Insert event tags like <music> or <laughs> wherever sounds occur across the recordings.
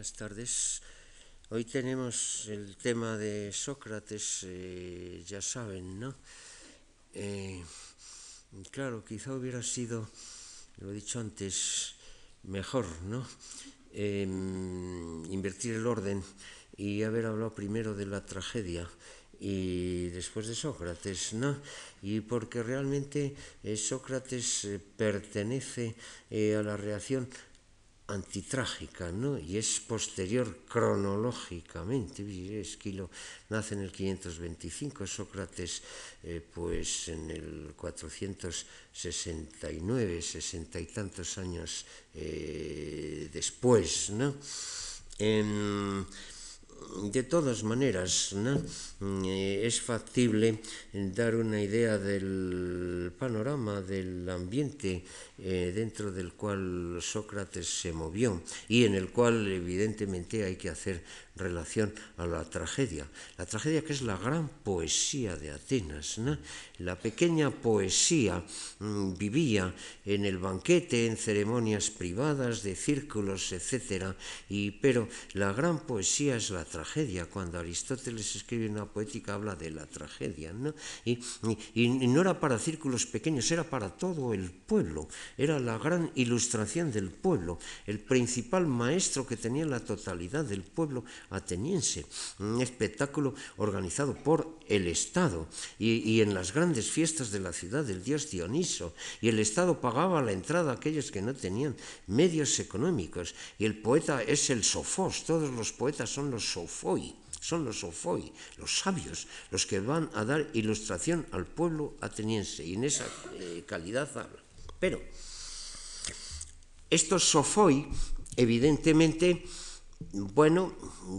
Buenas tardes. Hoy tenemos el tema de Sócrates, eh, ya saben, ¿no? Eh, claro, quizá hubiera sido, lo he dicho antes, mejor, ¿no? Em, invertir el orden y haber hablado primero de la tragedia y después de Sócrates, ¿no? Y porque realmente eh, Sócrates pertenece a la reacción antitrágica, ¿no? y es posterior cronológicamente. Esquilo nace en el 525, Sócrates eh, pues en el 469, sesenta y tantos años eh, después. ¿no? En, de todas maneras, ¿no? Eh, es factible dar una idea del panorama, del ambiente eh, dentro del cual Sócrates se movió y en el cual evidentemente hay que hacer relación a la tragedia. La tragedia que es la gran poesía de Atenas. La pequeña poesía mm, vivía en el banquete, en ceremonias privadas, de círculos, etc. Y, pero la gran poesía es la tragedia. Cuando Aristóteles escribe una poética habla de la tragedia. ¿no? Y no era para círculos pequeños, era para todo el pueblo. Era la gran ilustración del pueblo, el principal maestro que tenía la totalidad del pueblo ateniense, un espectáculo organizado por el Estado. Y, en las grandes fiestas de la ciudad del dios Dioniso, y el Estado pagaba la entrada a aquellos que no tenían medios económicos, y el poeta es el sofos, todos los poetas son los sofoi. Son los sofoi, los sabios, los que van a dar ilustración al pueblo ateniense. Y en esa eh, calidad habla. Pero estos sofoi, evidentemente, bueno,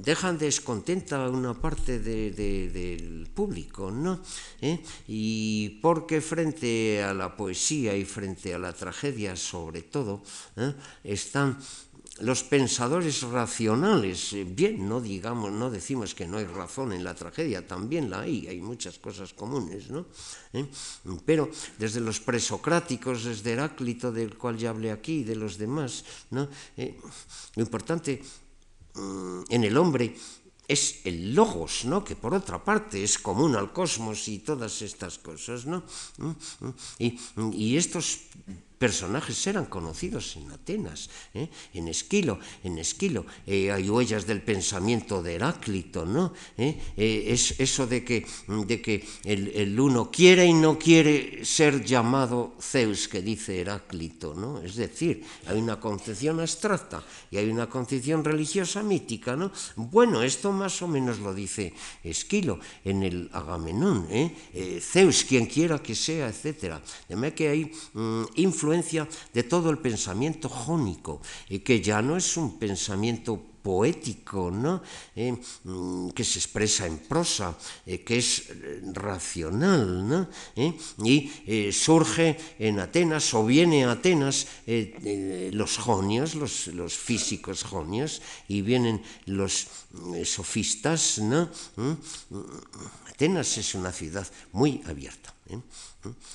dejan descontenta una parte del público, ¿no? ¿Eh? Y porque frente a la poesía y frente a la tragedia, sobre todo, ¿eh? están los pensadores racionales, eh, bien, no digamos, no decimos que no hay razón en la tragedia, también la hay, hay muchas cosas comunes, ¿no? Pero desde los presocráticos, desde Heráclito, del cual ya hablé aquí, y de los demás, ¿no? lo importante Mm, en el hombre es el logos, ¿no? que por otra parte es común al cosmos y todas estas cosas. ¿no? Mm, mm, y, y estos personajes eran conocidos en Atenas, ¿eh? en Esquilo, en Esquilo eh, hay huellas del pensamiento de Heráclito, ¿no? ¿Eh? es eso de que, de que el, uno quiere y no quiere ser llamado Zeus, que dice Heráclito, ¿no? Es decir, hay una concepción abstracta y hay una concepción religiosa mítica, ¿no? Bueno, esto más o menos lo dice Esquilo en el Agamenón, Zeus, quien quiera que sea, etc. De que hay mm, influencia de todo el pensamiento jónico, y que ya no es un pensamiento poético, ¿no? Eh, mm, que se expresa en prosa, eh, que es eh, racional, ¿no? y surge en Atenas o viene a Atenas los jonios, los, los, físicos jonios, y vienen los sofistas. ¿no? Mm, Atenas es una ciudad muy abierta.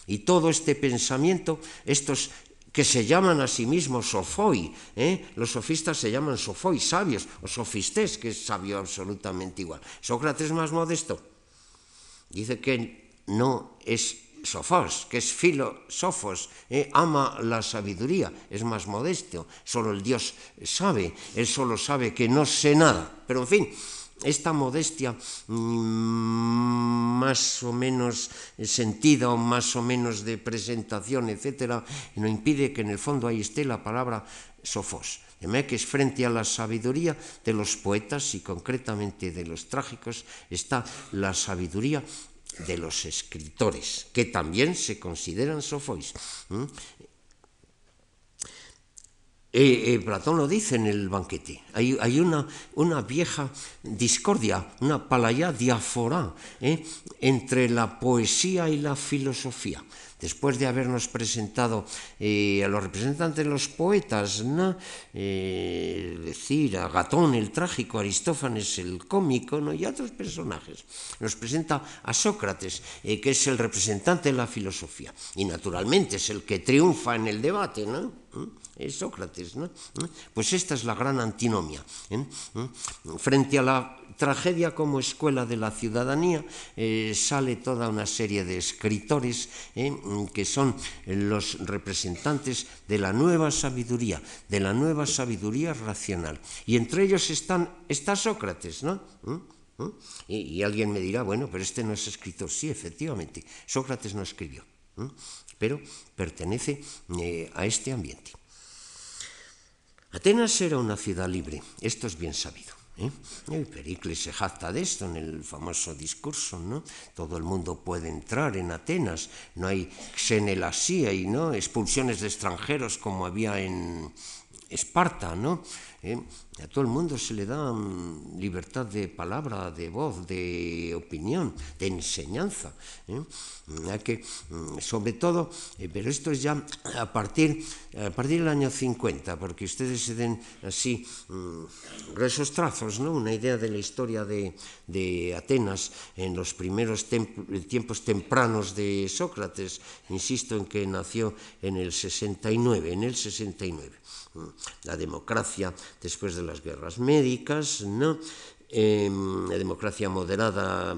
Y todo este pensamiento, estos que se llaman a sí mismos sofoi, ¿eh? los sofistas se llaman sofoi, sabios, o sofistés, que es sabio absolutamente igual. Sócrates más modesto, dice que no es sofos, que es filosofos, ¿eh? ama la sabiduría, es más modesto, solo el Dios sabe, él solo sabe que no sé nada, pero en fin, esta modestia mm, más o menos sentida o más o menos de presentación, etcétera, no impide que en el fondo ahí esté la palabra sofos, es frente a la sabiduría de los poetas y concretamente de los trágicos está la sabiduría de los escritores, que también se consideran sofois. Eh, eh, Platón lo dice en el banquete. Hay, una, vieja discordia, una palaya diaforá ¿eh? entre la poesía y la filosofía. Después de habernos presentado a los representantes de los poetas, ¿no? decir, a Gatón el trágico, Aristófanes el cómico ¿no? y a otros personajes, nos presenta a Sócrates, que es el representante de la filosofía. Y naturalmente es el que triunfa en el debate. ¿no? Es Sócrates, ¿no? Pues esta es la gran antinomia. Frente a la tragedia como escuela de la ciudadanía eh, sale toda una serie de escritores eh, que son los representantes de la nueva sabiduría, de la nueva sabiduría racional. Y entre ellos están, está Sócrates, ¿no? Y, alguien me dirá, bueno, pero este no es escritor. Sí, efectivamente, Sócrates no escribió, pero pertenece eh, a este ambiente. Atenas era una ciudad libre, esto es bien sabido. ¿eh? Pericles se jacta de esto en el famoso discurso, ¿no? Todo el mundo puede entrar en Atenas, no hay xenelasía y no expulsiones de extranjeros como había en Esparta, ¿no? ¿eh? A todo el mundo se le da mm, libertad de palabra, de voz, de opinión, de enseñanza. ¿eh? que, mm, sobre todo, eh, pero esto es ya a partir, a partir del año 50, porque ustedes se den así mm, gruesos trazos, ¿no? una idea de la historia de, de Atenas en los primeros tiempos tempranos de Sócrates. Insisto en que nació en el 69, en el 69 La democracia despois de las guerras médicas, ¿no? eh, a democracia moderada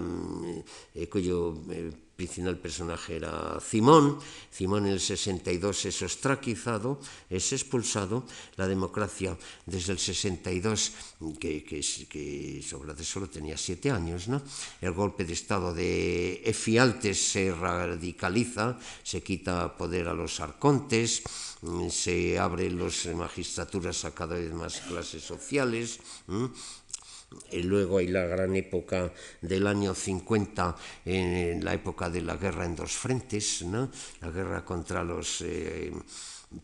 eh, cuyo eh, principal personaje era Simón. Simón en el 62 es ostraquizado, es expulsado. La democracia desde el 62, que, que, que Sócrates solo tenía siete años, ¿no? el golpe de Estado de Efialtes se radicaliza, se quita poder a los arcontes, se abren las magistraturas a cada vez más clases sociales. Y luego hay la gran época del año 50, en la época de la guerra en dos frentes, ¿no? la guerra contra los... Eh,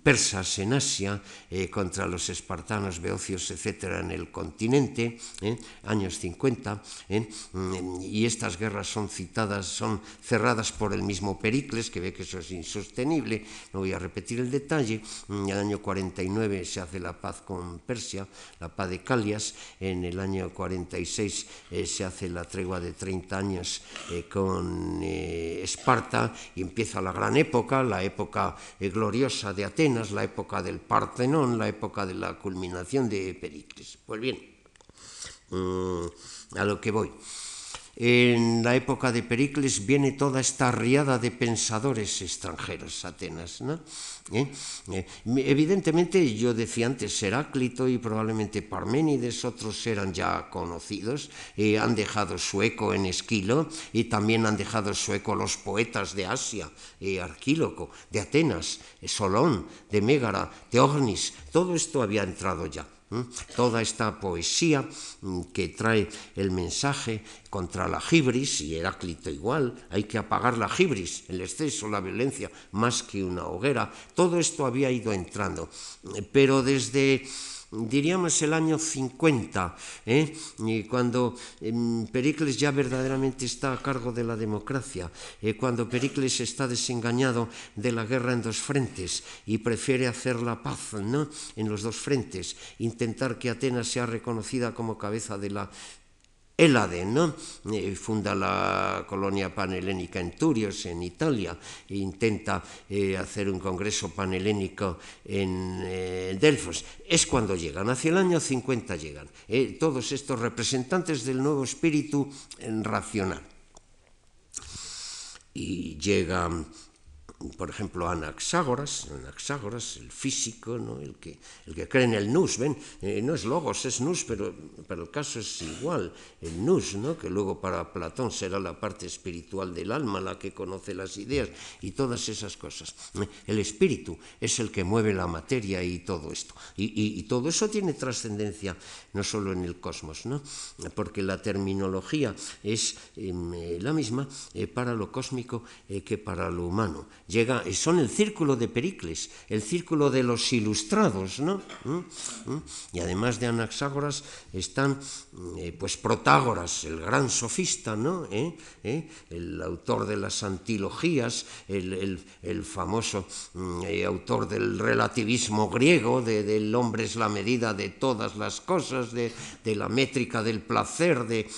persas en Asia, eh, contra los espartanos, beocios, etcétera, en el continente, eh, años 50, eh, mm, y estas guerras son citadas, son cerradas por el mismo Pericles, que ve que eso es insostenible, no voy a repetir el detalle, en el año 49 se hace la paz con Persia, la paz de Calias, en el año 46 se hace la tregua de 30 años con Esparta, y empieza la gran época, la época gloriosa de Atenas, la época del Partenón, la época de la culminación de Pericles. Pues bien, mm, a lo que voy. En la época de Pericles viene toda esta riada de pensadores extranjeros, Atenas. ¿no? ¿Eh? Eh, evidentemente, yo decía antes, Heráclito y probablemente Parménides, otros eran ya conocidos, eh, han dejado su eco en Esquilo y también han dejado su eco los poetas de Asia, Arquíloco, de Atenas, Solón, de Mégara, Teognis, todo esto había entrado ya. Toda esta poesía mm, que trae el mensaje contra la gibris, y Heráclito igual, hay que apagar la gibris, el exceso, la violencia, más que una hoguera, todo esto había ido entrando. Pero desde diríamos el año 50, ¿eh? cuando em, Pericles ya verdaderamente está a cargo de la democracia, eh, cuando Pericles está desengañado de la guerra en dos frentes y prefiere hacer la paz ¿no? en los dos frentes, intentar que Atenas sea reconocida como cabeza de la Elade, ¿no? Eh, funda la colonia panhelénica en Turios, en Italia, e intenta eh, hacer un congreso panhelénico en eh, Delfos. Es cuando llegan, hacia el año 50 llegan, todos estos representantes del nuevo espíritu racional. Y llegan por ejemplo, Anaxágoras, Anaxágoras, el físico, ¿no? el, que, el que cree en el nous, ¿ven? Eh, no es logos, es nous, pero para el caso es igual, el nous, ¿no? que luego para Platón será la parte espiritual del alma, la que conoce las ideas y todas esas cosas. ¿eh? El espíritu es el que mueve la materia y todo esto. Y, todo eso tiene trascendencia no solo en el cosmos, ¿no? porque la terminología es eh, la misma para lo cósmico que para lo humano llega, son el círculo de Pericles, el círculo de los ilustrados, ¿no? ¿Mm? ¿Mm? Y además de Anaxágoras están, eh, pues, Protágoras, el gran sofista, ¿no? ¿Eh? ¿Eh? El autor de las antilogías, el, famoso mm, autor del relativismo griego, de, del hombre es la medida de todas las cosas, de, de la métrica del placer, de,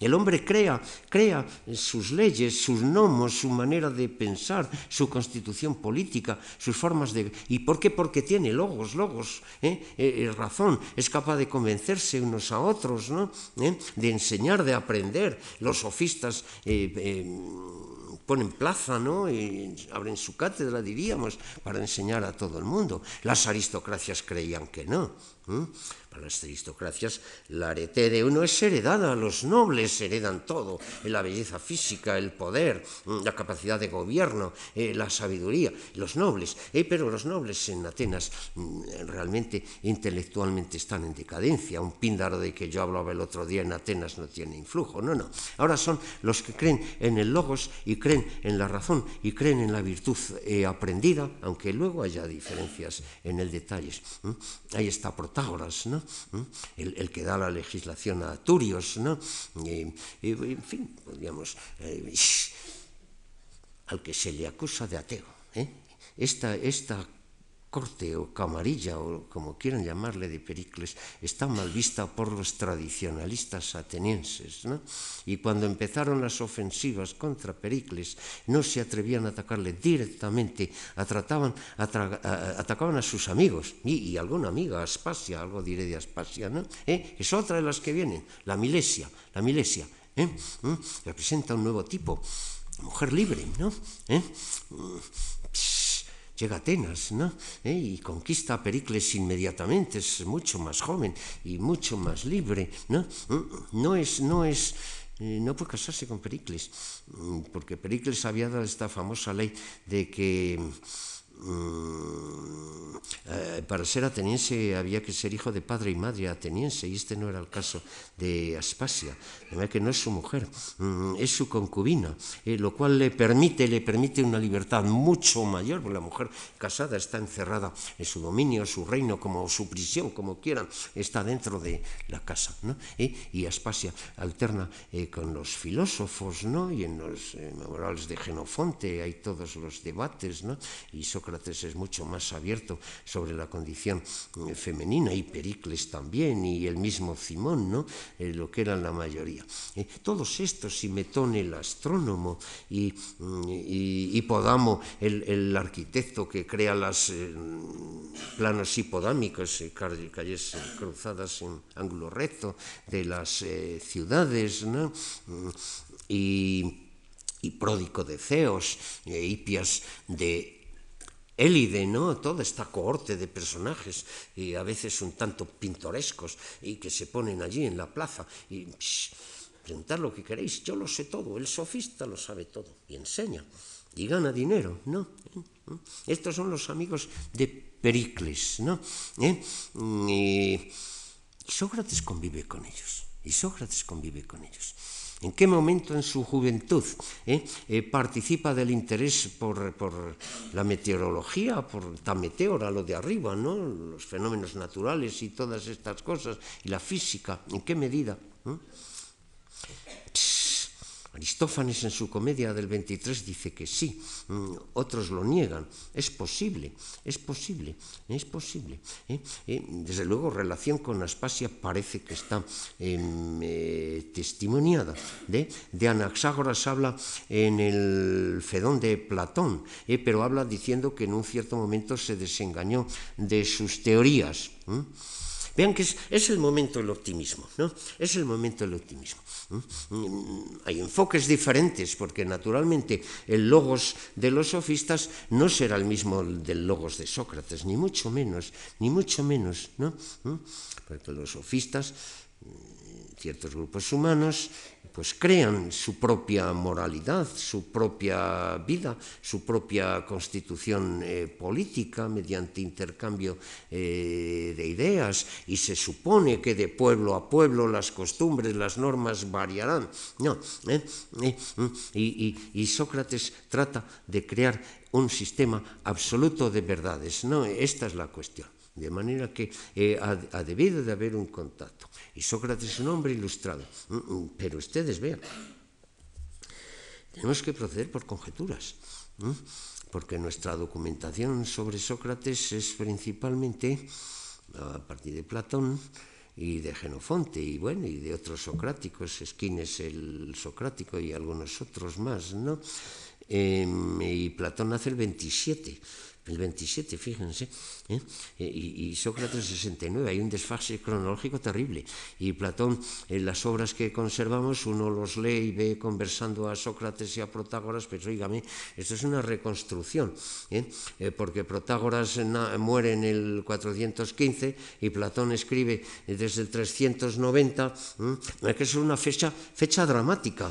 el hombre crea, crea sus leyes, sus gnomos, su manera de pensar, su su constitución política, sus formas de... ¿Y por qué? Porque tiene logos, logos, ¿eh? Eh, eh, razón, es capaz de convencerse unos a otros, ¿no? de enseñar, de aprender. Los sofistas ponen plaza, ¿no? Y abren su cátedra, diríamos, para enseñar a todo el mundo. Las aristocracias creían que no. Para las aristocracias la arete de uno es heredada, los nobles heredan todo, la belleza física, el poder, la capacidad de gobierno, eh, la sabiduría, los nobles. Eh, pero los nobles en Atenas mm, realmente intelectualmente están en decadencia. Un píndaro de que yo hablaba el otro día en Atenas no tiene influjo, no, no. Ahora son los que creen en el logos y creen en la razón y creen en la virtud eh, aprendida, aunque luego haya diferencias en el detalle. Ahí está Protágoras, ¿no? el, que da la legislación a Turios, ¿no? en fin, podríamos, eh, al que se le acusa de ateo. ¿eh? Esta, esta corte o camarilla o como quieran llamarle de Pericles está mal vista por los tradicionalistas atenienses. ¿no? Y cuando empezaron las ofensivas contra Pericles no se atrevían a atacarle directamente, atacaban a sus amigos y, alguna amiga, Aspasia, algo diré de Aspasia, ¿no? ¿Eh? es otra de las que vienen, la Milesia, la Milesia. ¿eh? ¿Mm? Representa un nuevo tipo, mujer libre, ¿no? ¿Eh? Llega a Atenas ¿no? ¿Eh? y conquista a Pericles inmediatamente, es mucho más joven y mucho más libre. No, no es... No es eh, no puede casarse con Pericles, porque Pericles había dado esta famosa ley de que Mm, eh, para ser ateniense había que ser hijo de padre y madre ateniense y este no era el caso de Aspasia, de que no es su mujer, mm, es su concubina, eh, lo cual le permite, le permite una libertad mucho mayor, porque la mujer casada está encerrada en su dominio, su reino, como su prisión, como quieran, está dentro de la casa. ¿no? Eh, y Aspasia alterna con los filósofos, ¿no? y en los memoriales de Genofonte hay todos los debates, ¿no? y Sócrates es mucho más abierto sobre la condición eh, femenina y Pericles también y el mismo Simón, ¿no? Eh, lo que eran la mayoría. Eh, todos estos, y Metón el astrónomo y, mm, Podamo el, arquitecto que crea los planos hipodámicos, calles cruzadas en ángulo recto de las ciudades, ¿no? Mm, y y pródico de Ceos, Hipias de élide, ¿no? Toda esta cohorte de personajes, y a veces un tanto pintorescos, y que se ponen allí en la plaza, y preguntar lo que queréis, yo lo sé todo, el sofista lo sabe todo, y enseña, y gana dinero, ¿no? Estos son los amigos de Pericles, ¿no? ¿Eh? Y Sócrates convive con ellos, y Sócrates convive con ellos. en qué momento en su juventud eh, eh, participa del interés por, por la meteorología, por la meteora, lo de arriba, ¿no? los fenómenos naturales y todas estas cosas, y la física, en qué medida. ¿eh? Aristófanes en su comedia del 23 dice que sí, mm, otros lo niegan. Es posible, es posible, es posible. ¿eh? Eh, desde luego, relación con Aspasia parece que está em, eh, testimoniada. De, de Anaxágoras habla en el Fedón de Platón, pero habla diciendo que en un cierto momento se desengañó de sus teorías. Vean que es, el momento del optimismo, ¿no? Es el momento del optimismo. Hay enfoques diferentes, porque naturalmente el logos de los sofistas no será el mismo del logos de Sócrates, ni mucho menos, ni mucho menos, ¿no? Porque los sofistas, ciertos grupos humanos, pues crean su propia moralidad, su propia vida, su propia constitución eh, política mediante intercambio eh, de ideas y se supone que de pueblo a pueblo las costumbres, las normas variarán. No, ¿eh? y, Sócrates trata de crear un sistema absoluto de verdades. No, esta es la cuestión. De manera que ha debido de haber un contacto. Y Sócrates es un hombre ilustrado. Mm, mm, pero ustedes vean, tenemos que proceder por conjeturas, porque nuestra documentación sobre Sócrates es principalmente a partir de Platón y de Genofonte y bueno y de otros socráticos, Esquines el socrático y algunos otros más, ¿no? y Platón nace el 27 el 27, fíjense, ¿eh? Eh, y, Sócrates 69, hay un desfase cronológico terrible. Y Platón, en las obras que conservamos, uno los lee y ve conversando a Sócrates y a Protágoras, pero oígame, esto es una reconstrucción, ¿eh? porque Protágoras muere en el 415 y Platón escribe desde el 390, es que es una fecha, fecha dramática,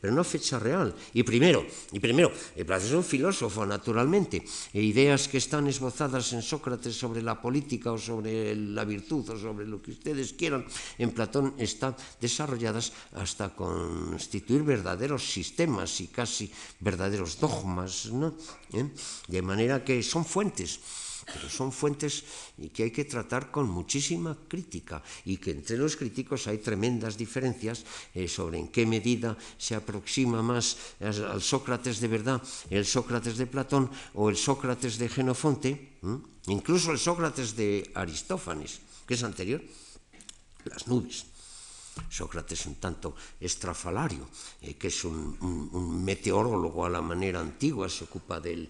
pero no fecha real. Y primero, y primero, Platón es un filósofo, naturalmente, y ideas que están esbozadas en Sócrates sobre la política o sobre la virtud o sobre lo que ustedes quieran, en Platón están desarrolladas hasta constituir verdaderos sistemas y casi verdaderos dogmas, ¿no? ¿Eh? De manera que son fuentes pero son fuentes que hay que tratar con muchísima crítica y que entre los críticos hay tremendas diferencias eh, sobre en qué medida se aproxima más al Sócrates de verdad, el Sócrates de Platón o el Sócrates de Genofonte, incluso el Sócrates de Aristófanes, que es anterior, las nubes. Sócrates un tanto estrafalario, eh, que es un, meteorólogo a la manera antigua, se ocupa de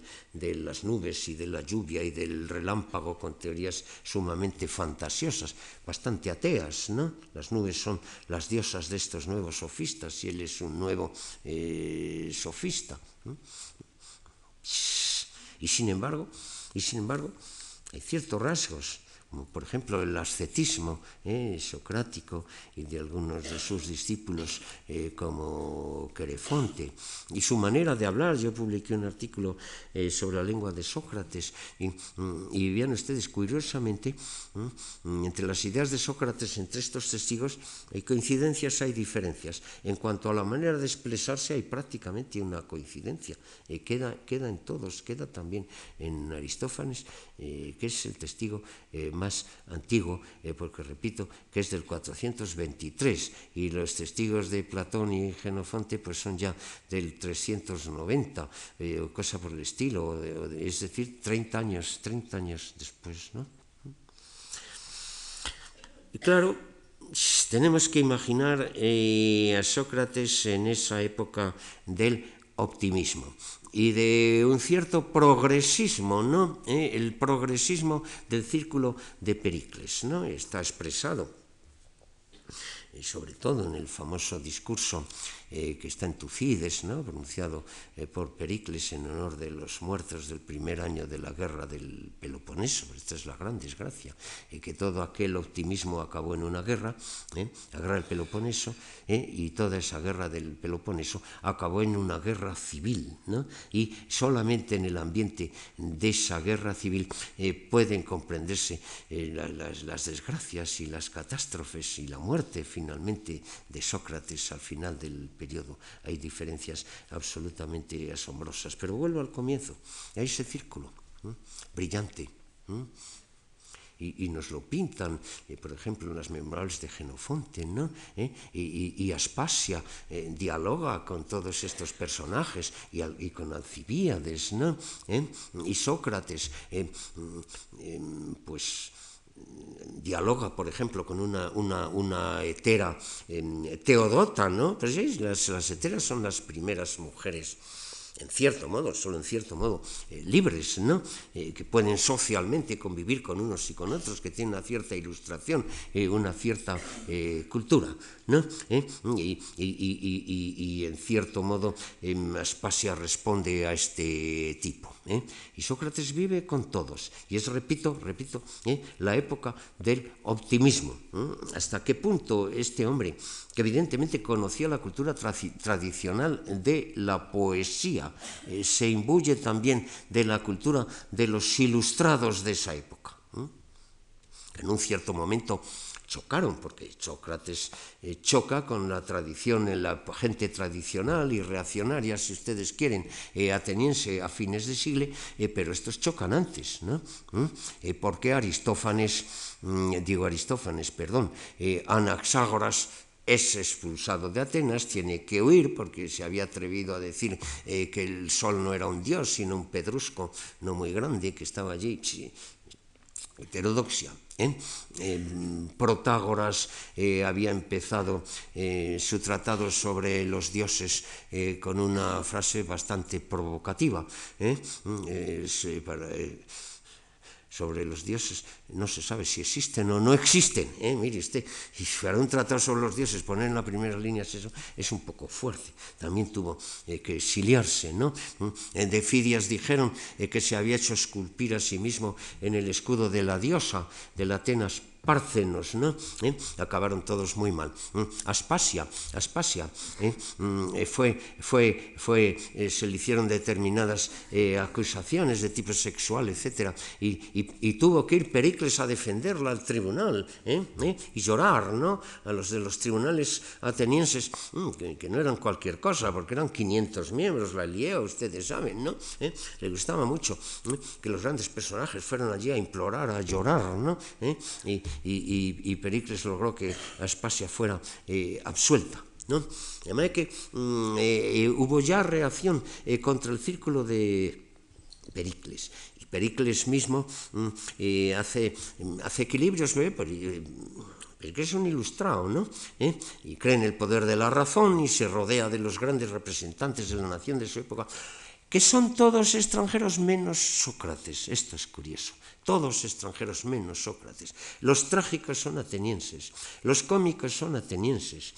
las nubes y de la lluvia y del relámpago con teorías sumamente fantasiosas, bastante ateas, ¿no? Las nubes son las diosas de estos nuevos sofistas y él es un nuevo eh, sofista. Y sin embargo, y sin embargo, hay ciertos rasgos como por ejemplo el ascetismo eh, socrático y de algunos de sus discípulos eh, como Querefonte, y su manera de hablar. Yo publiqué un artículo eh, sobre la lengua de Sócrates y, mm, y vean ustedes, curiosamente, mm, entre las ideas de Sócrates, entre estos testigos, hay coincidencias, hay diferencias. En cuanto a la manera de expresarse, hay prácticamente una coincidencia. queda, queda en todos, queda también en Aristófanes, que es el testigo más antiguo, eh, porque repito que es del 423 y los testigos de Platón y Genofonte pues son ya del 390 eh, cosa por el estilo, es decir, 30 años, 30 años después, ¿no? Y claro, tenemos que imaginar eh, a Sócrates en esa época del optimismo y de un cierto progresismo, ¿no? ¿Eh? El progresismo del círculo de Pericles, ¿no? Está expresado, y sobre todo en el famoso discurso eh, que está en Tucídides, ¿no? pronunciado eh, por Pericles en honor de los muertos del primer año de la guerra del Peloponeso. Esta es la gran desgracia, eh, que todo aquel optimismo acabó en una guerra, la guerra del Peloponeso, y toda esa guerra del Peloponeso acabó en una guerra civil. ¿no? Y solamente en el ambiente de esa guerra civil pueden comprenderse las, las desgracias y las catástrofes y la muerte finalmente de Sócrates al final del hay diferencias absolutamente asombrosas. Pero vuelvo al comienzo, a ese círculo brillante. Y, nos lo pintan, eh, por ejemplo, en las memorables de Genofonte, ¿no? ¿Eh? Y, Aspasia eh, dialoga con todos estos personajes y, con Alcibíades, ¿no? Y Sócrates, pues dialoga, por ejemplo, con una, una, una hetera Teodota, ¿no? Las, las heteras son las primeras mujeres en cierto modo, solo en cierto modo, eh, libres, ¿no? Eh, que pueden socialmente convivir con unos y con otros, que tienen una cierta ilustración, eh, una cierta cultura, ¿no? Y, en cierto modo Aspasia responde a este tipo. Y Sócrates vive con todos, y es, repito, repito, la época del optimismo. ¿Hasta qué punto este hombre, que evidentemente conocía la cultura tradicional de la poesía, eh, se imbuye también de la cultura de los ilustrados de esa época. En un cierto momento chocaron, porque Sócrates eh, choca con la tradición, la gente tradicional y reaccionaria, si ustedes quieren, eh, ateniense a fines de siglo, pero estos chocan antes, ¿no? porque Aristófanes, mm, digo Aristófanes, perdón, Anaxágoras es expulsado de Atenas, tiene que huir porque se había atrevido a decir eh, que el sol no era un dios, sino un pedrusco no muy grande que estaba allí, heterodoxia. ¿Eh? Protágoras eh, había empezado eh, su tratado sobre los dioses con una frase bastante provocativa. Para, sobre los dioses, no se sabe si existen o no existen. ¿eh? Mire usted, y para un tratado sobre los dioses poner en la primera línea eso es un poco fuerte. También tuvo eh, que exiliarse. ¿no? En de Fidias dijeron eh, que se había hecho esculpir a sí mismo en el escudo de la diosa de la Atenas Párcenos, ¿no? ¿Eh? Acabaron todos muy mal. ¿Mm? Aspasia, Aspasia, ¿eh? Mm, eh, fue, fue, fue, se le hicieron determinadas acusaciones de tipo sexual, etc. Y, tuvo que ir Pericles a defenderla al tribunal y llorar, ¿no? A los de los tribunales atenienses, mm, que, no eran cualquier cosa, porque eran 500 miembros, la Liea, ustedes saben, ¿no? Le gustaba mucho que los grandes personajes fueran allí a implorar, a llorar, ¿no? Y, y, Pericles logró que Aspasia fuera eh, absuelta. ¿no? De manera que mm, eh, hubo ya reacción eh, contra el círculo de Pericles. Y Pericles mismo mm, hace, hace equilibrios, Pericles es un ilustrado, ¿no? Y cree en el poder de la razón y se rodea de los grandes representantes de la nación de su época, que son todos extranjeros menos Sócrates. Esto es curioso todos extranjeros menos Sócrates. Los trágicos son atenienses, los cómicos son atenienses,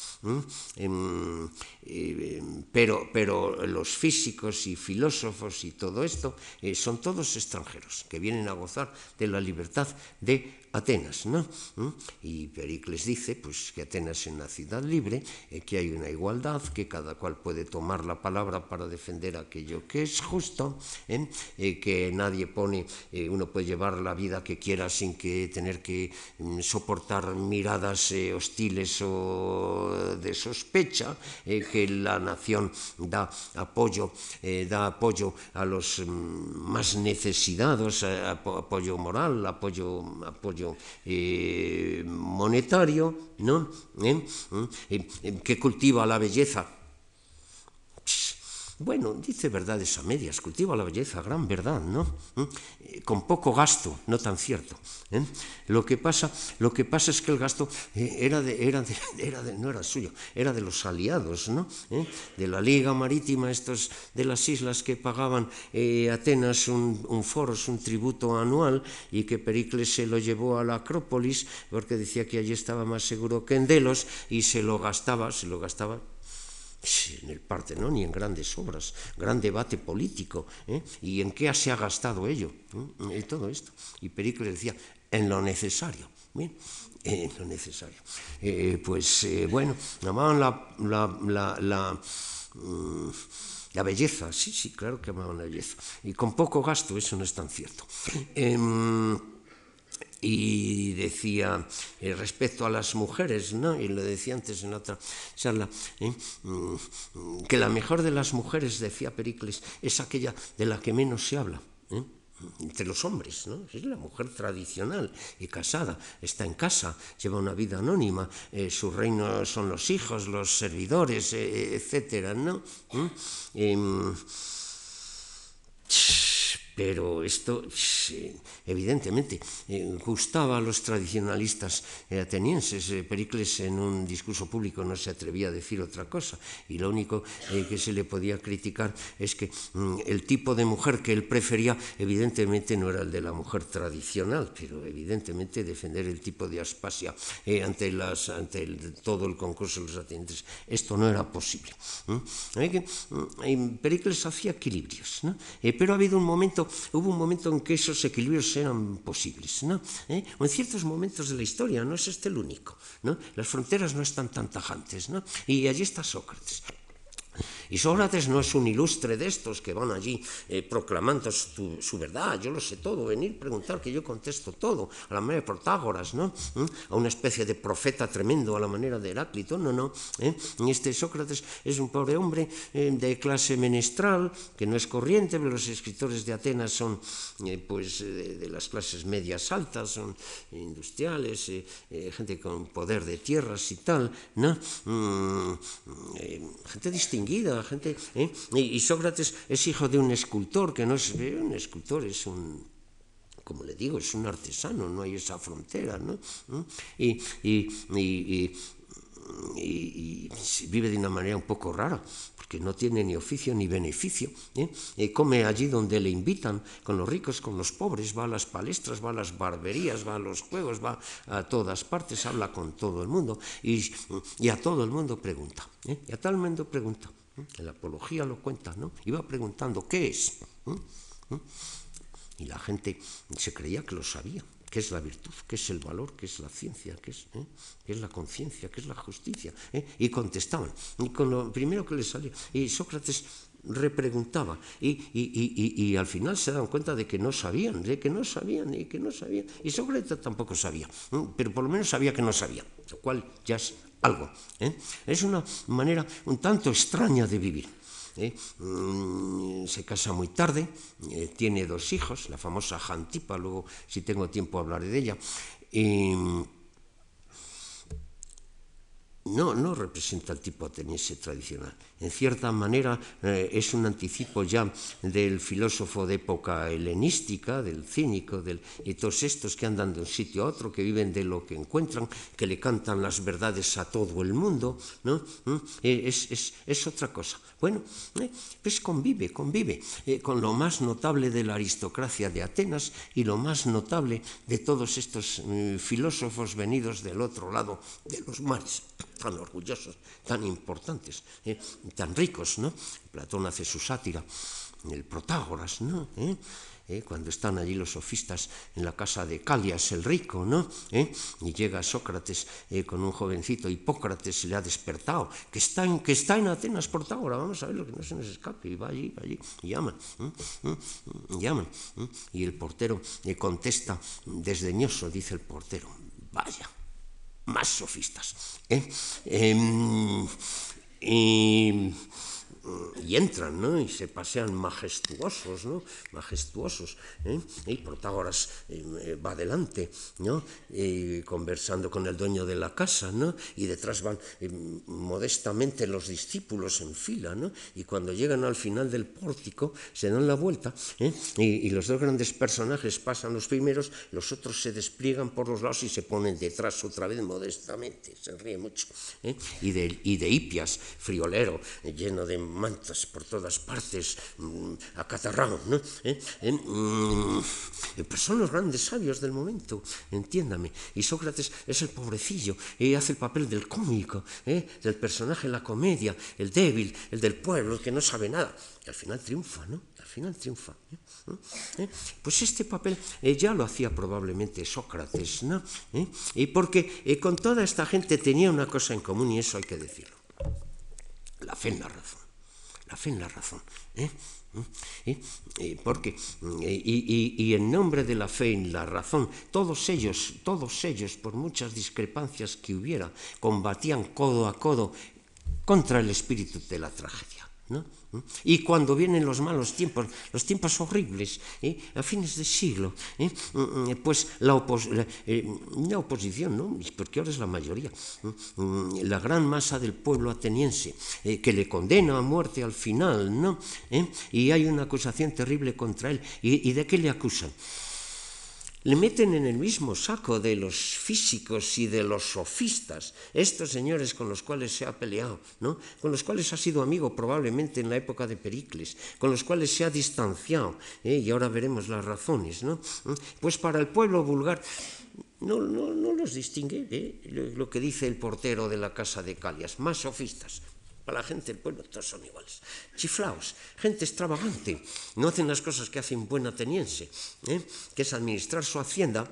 em, eh, pero, pero, los físicos y filósofos y todo esto eh, son todos extranjeros que vienen a gozar de la libertad de Atenas, ¿no? ¿Mm? Y Pericles dice pues, que Atenas es una ciudad libre, eh, que hay una igualdad, que cada cual puede tomar la palabra para defender aquello que es justo, ¿eh? Eh, que nadie pone, uno puede llevar la vida que quiera sin que tener que mm, soportar miradas hostiles o de sospecha, que la nación da apoyo, da apoyo a los mm, más necesitados, apoyo moral, apoyo, apoyo eh, monetario, ¿no? ¿Eh? ¿Eh? que cultiva la belleza bueno, dice verdades a medias, cultiva la belleza, gran verdad, ¿no? ¿Mm? Eh, con poco gasto, no tan cierto. ¿eh? Lo, que pasa, lo que pasa es que el gasto eh, era de, era <laughs> era no era suyo, era de los aliados, ¿no? De la Liga Marítima, estos de las islas que pagaban Atenas un, un foros, un tributo anual, y que Pericles se lo llevó a la Acrópolis, porque decía que allí estaba más seguro que en Delos, y se lo gastaba, se lo gastaba en el Partenón y en grandes obras, gran debate político, ¿eh? ¿y en qué se ha gastado ello? ¿Eh? En todo esto. Y Pericles decía, en lo necesario. En lo necesario. Eh, pues bueno, amaban la, la, la, mm, la, belleza, sí, sí, claro que amaban la belleza. Y con poco gasto, eso no es tan cierto. Em, y decía eh, respecto a las mujeres, ¿no? y lo decía antes en otra charla, ¿eh? mm, que la mejor de las mujeres, decía Pericles, es aquella de la que menos se habla. ¿eh? entre los hombres, ¿no? es la mujer tradicional y casada, está en casa, lleva una vida anónima, su reino son los hijos, los servidores, etcétera, ¿no? Em, pero esto evidentemente eh, gustaba a los tradicionalistas eh, atenienses. Eh, Pericles en un discurso público no se atrevía a decir otra cosa y lo único que se le podía criticar es que mm, el tipo de mujer que él prefería evidentemente no era el de la mujer tradicional, pero evidentemente defender el tipo de aspasia ante, las, ante todo el concurso de los atenienses, esto no era posible. Mm, Pericles hacía equilibrios, pero ha habido un momento momento, hubo un momento en que esos equilibrios eran posibles, ¿no? ¿Eh? O en ciertos momentos de la historia, no es este el único, ¿no? Las fronteras no están tan tajantes, ¿no? Y allí está Sócrates. Y Sócrates no es un ilustre de estos que van allí eh, proclamando su, verdad, yo lo sé todo, venir preguntar que yo contesto todo, a la manera de Protágoras, ¿no? ¿Mm? A una especie de profeta tremendo a la manera de Heráclito, no, no. ¿eh? Este Sócrates es un pobre hombre eh, de clase menestral, que no es corriente, los escritores de Atenas son pues de, las clases medias altas, son industriales, gente con poder de tierras y tal, ¿no? Mm, gente distinguida, gente. ¿eh? Y, Sócrates es hijo de un escultor, que no es un escultor, es un como le digo, es un artesano, no hay esa frontera, ¿no? y, y, y, y, vive de una manera un poco rara, porque no tiene ni oficio ni beneficio. ¿eh? Eh, come allí donde le invitan, con los ricos, con los pobres, va a las palestras, va a las barberías, va a los juegos, va a todas partes, habla con todo el mundo y, a todo el mundo pregunta. ¿eh? Y a el mundo pregunta. En la apología lo cuenta, ¿no? Iba preguntando, ¿qué es? Y la gente se creía que lo sabía qué es la virtud, qué es el valor, qué es la ciencia, qué es, ¿eh? ¿Qué es la conciencia, qué es la justicia. ¿eh? Y contestaban, y con lo primero que les salía. Y Sócrates repreguntaba, y, y, y, al final se dan cuenta de que no sabían, de que no sabían, y que no sabían. Y Sócrates tampoco sabía, pero por lo menos sabía que no sabía, lo cual ya es algo. ¿eh? Es una manera un tanto extraña de vivir. ¿eh? Mm, se casa muy tarde, eh, tiene dos hijos, la famosa Jantipa, luego si tengo tiempo hablaré de ella. Y, no, no representa el tipo ateniense tradicional. En cierta manera eh, es un anticipo ya del filósofo de época helenística, del cínico, del, y todos estos que andan de un sitio a otro, que viven de lo que encuentran, que le cantan las verdades a todo el mundo, ¿no? ¿Mm? Eh, es, otra cosa. Bueno, eh, pues convive, convive con lo más notable de la aristocracia de Atenas y lo más notable de todos estos filósofos venidos del otro lado de los mares tan orgullosos, tan importantes, tan ricos, ¿no? Platón hace su sátira, el Protágoras, ¿no? ¿Eh? ¿Eh? cuando están allí los sofistas en la casa de Calias el rico, ¿no? Y llega Sócrates con un jovencito, Hipócrates le ha despertado, que está en, que está en Atenas Protágoras, vamos a ver lo que no se nos escape, y va allí, va allí, y llaman, llaman, y el portero le contesta desdeñoso, dice el portero, vaya, más sofistas. ¿eh? Em, y y entran, ¿no? Y se pasean majestuosos, ¿no? Majestuosos. ¿eh? Y Protágoras eh, va adelante, ¿no? Y conversando con el dueño de la casa, ¿no? Y detrás van eh, modestamente los discípulos en fila, ¿no? Y cuando llegan al final del pórtico, se dan la vuelta, y, los dos grandes personajes pasan los primeros, los otros se despliegan por los lados y se ponen detrás otra vez modestamente, se ríe mucho. Y, de, y de Hipias, friolero, lleno de mantas por todas partes, mmm, acatarrado, ¿no? Mm, pues son los grandes sabios del momento, entiéndame. Y Sócrates es el pobrecillo, y hace el papel del cómico, del personaje en la comedia, el débil, el del pueblo, el que no sabe nada. Y al final triunfa, ¿no? Al final triunfa. Pues este papel ya lo hacía probablemente Sócrates, ¿no? Y porque con toda esta gente tenía una cosa en común y eso hay que decirlo. La fe en la razón la fe en la razón. ¿eh? ¿Eh? ¿Eh? Porque, y, y, en nombre de la fe en la razón, todos ellos, todos ellos, por muchas discrepancias que hubiera, combatían codo a codo contra el espíritu de la tragedia. ¿no? Y cuando vienen los malos tiempos, los tiempos horribles, ¿eh? a fines de siglo, ¿eh? Mm, mm, pues la, eh, oposición, ¿no? porque ahora es la mayoría, mm, la gran masa del pueblo ateniense, que le condena a muerte al final, ¿no? y hay una acusación terrible contra él. ¿Y, y de qué le acusan? Le meten en el mismo saco de los físicos y de los sofistas, estos señores con los cuales se ha peleado, ¿no? con los cuales ha sido amigo probablemente en la época de Pericles, con los cuales se ha distanciado, ¿eh? y ahora veremos las razones. ¿no? Pues para el pueblo vulgar no, no, no los distingue ¿eh? lo que dice el portero de la casa de Calias, más sofistas, para la gente pueblo todos son iguales. Chiflaos, gente extravagante. No hacen las cosas que hace un buen ateniense, ¿eh? que es administrar su hacienda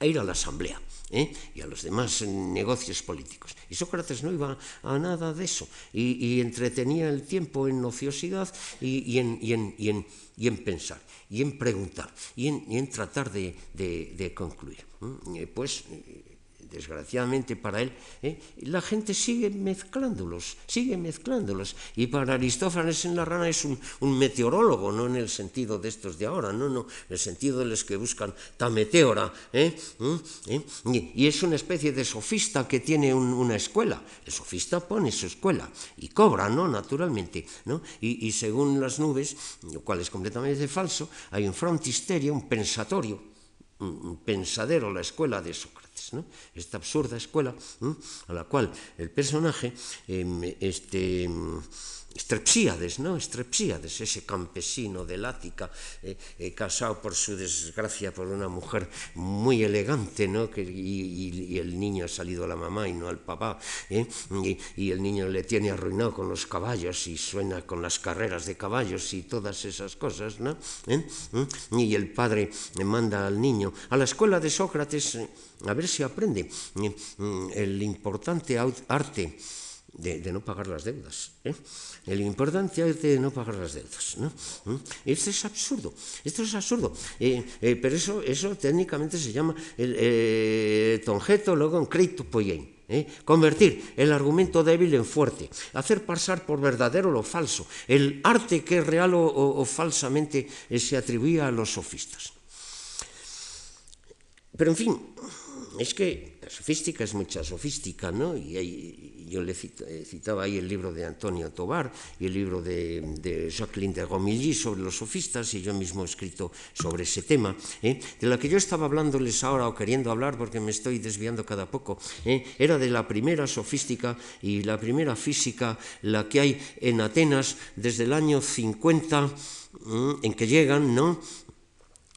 e ir a la asamblea ¿eh? y a los demás negocios políticos. Y Sócrates no iba a nada de eso y, entretenía el tiempo en ociosidad y, en, pensar y en preguntar y en, tratar de, concluir. ¿eh? Pues desgraciadamente para él, ¿eh? la gente sigue mezclándolos, sigue mezclándolos. Y para Aristófanes en la rana es un, meteorólogo, no en el sentido de estos de ahora, no, no, en el sentido de los que buscan ta meteora. ¿eh? ¿Mm? ¿Eh? Y, es una especie de sofista que tiene una escuela. El sofista pone su escuela y cobra, ¿no? Naturalmente, ¿no? Y, y según las nubes, lo cual es completamente falso, hay un frontisterio, un pensatorio, pensadero, la escuela de Sócrates esta absurda escuela a la cual el personaje, em, este, Estrepsíades, ¿no? Estrepsíades, ese campesino del Ática, eh, eh, casado por su desgracia por una mujer muy elegante, ¿no? Que, y, el niño ha salido a la mamá y no al papá, ¿eh? y, el niño le tiene arruinado con los caballos y suena con las carreras de caballos y todas esas cosas, ¿no? ¿Mm? Y el padre le manda al niño a la escuela de Sócrates a ver si aprende mm, el importante arte de, no pagar las deudas. ¿eh? El importante es de no pagar las deudas. ¿no? ¿Mm? Esto es absurdo. Esto es absurdo. Eh, eh, pero eso, eso técnicamente se llama el tonjeto luego en crédito poyen. Convertir el argumento débil en fuerte, hacer pasar por verdadero lo falso, el arte que es real o falsamente se atribuía a los sofistas. Pero en fin, es que la sofística es mucha sofística, ¿no? Y, yo le eh, citaba ahí el libro de Antonio Tobar y el libro de, Jacqueline de Romilly sobre los sofistas, y yo mismo he escrito sobre ese tema, ¿eh? de la que yo estaba hablándoles ahora o queriendo hablar porque me estoy desviando cada poco, ¿eh? era de la primera sofística y la primera física, la que hay en Atenas desde el año 50 en que llegan, ¿no?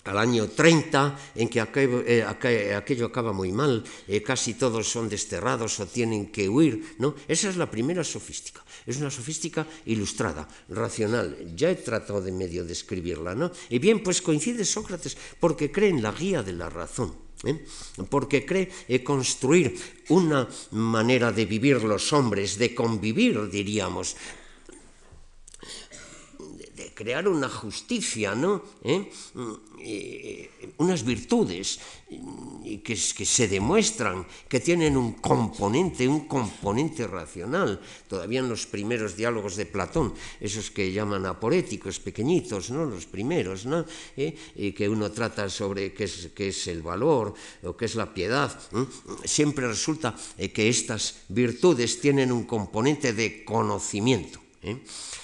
Al año 30, en que eh, aquello, acaba muy mal, eh, casi todos son desterrados o tienen que huir, ¿no? Esa es la primera sofística, es una sofística ilustrada, racional, ya he tratado de medio describirla, ¿no? Y bien, pues coincide Sócrates porque cree en la guía de la razón, ¿eh? porque cree construir una manera de vivir los hombres, de convivir, diríamos, crear una justicia, ¿no? ¿Eh? Eh, unas virtudes que, que, se demuestran que tienen un componente, un componente racional. Todavía en los primeros diálogos de Platón, esos que llaman aporéticos, pequeñitos, ¿no? Los primeros, ¿no? ¿Eh? que uno trata sobre qué es, qué es, el valor o qué es la piedad. Siempre resulta que estas virtudes tienen un componente de conocimiento. ¿Eh?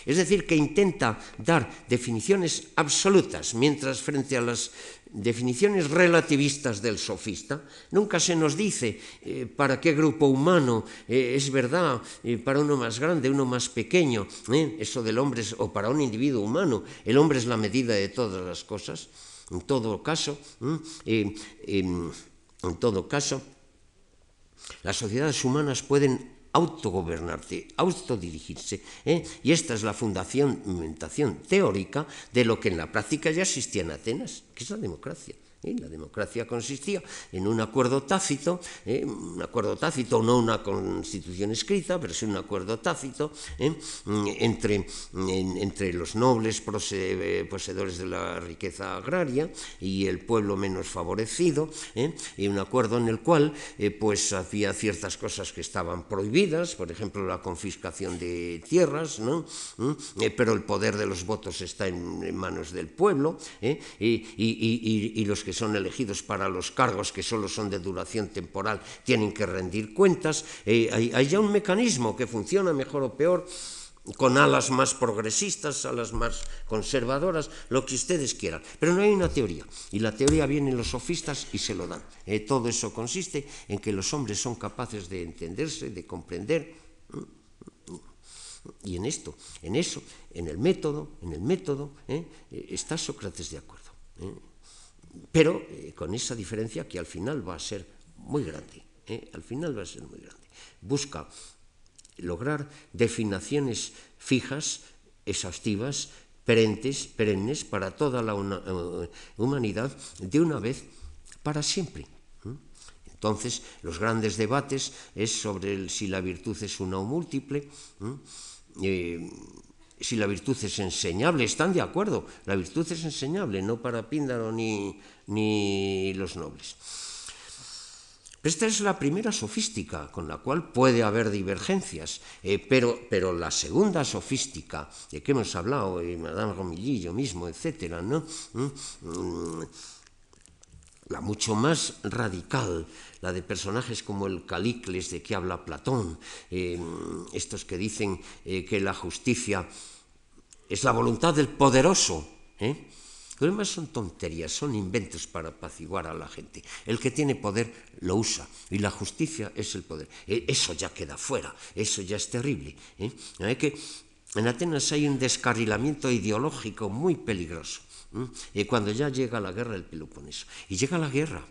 Es decir, que intenta dar definiciones absolutas, mientras frente a las definiciones relativistas del sofista, nunca se nos dice eh, para qué grupo humano eh, es verdad, para uno más grande, uno más pequeño, eso del hombre o para un individuo humano, el hombre es la medida de todas las cosas. En todo caso, en todo caso, las sociedades humanas pueden autogobernarse, autodirigirse. ¿eh? Y esta es la fundamentación teórica de lo que en la práctica ya existía en Atenas, que es la democracia. La democracia consistía en un acuerdo tácito, ¿eh? un acuerdo tácito, no una constitución escrita, pero sí un acuerdo tácito ¿eh? entre, entre los nobles poseedores de la riqueza agraria y el pueblo menos favorecido, ¿eh? y un acuerdo en el cual pues había ciertas cosas que estaban prohibidas, por ejemplo la confiscación de tierras, ¿no? pero el poder de los votos está en, manos del pueblo y, y, y los que son elegidos para los cargos que solo son de duración temporal tienen que rendir cuentas. Eh, hay, ya un mecanismo que funciona mejor o peor con alas más progresistas, alas más conservadoras, lo que ustedes quieran. Pero no hay una teoría. Y la teoría viene en los sofistas y se lo dan. Eh, todo eso consiste en que los hombres son capaces de entenderse, de comprender. Y en esto, en eso, en el método, en el método, eh, está Sócrates de acuerdo pero eh, con esa diferencia que al final va a ser muy grande, ¿eh? al final va a ser muy grande. Busca lograr definiciones fijas, exhaustivas, perennes, perennes para toda la uh, humanidad de una vez para siempre. Entonces, los grandes debates es sobre si la virtud es una o múltiple. Eh, si la virtud es enseñable, están de acuerdo, la virtud es enseñable, no para Píndaro ni, ni los nobles. Esta es la primera sofística, con la cual puede haber divergencias, eh, pero, pero, la segunda sofística, de que hemos hablado, eh, Madame Romilly, yo mismo, etc., ¿no? Mm, mm, la mucho más radical, la de personajes como el Calicles de que habla Platón, eh, estos que dicen que la justicia es la voluntad del poderoso. ¿eh? Lo demás son tonterías, son inventos para apaciguar a la gente. El que tiene poder lo usa y la justicia es el poder. E, eso ya queda fuera, eso ya es terrible. ¿eh? que en Atenas hay un descarrilamiento ideológico muy peligroso. ¿eh? cuando ya llega la guerra del Peloponeso. Y llega la guerra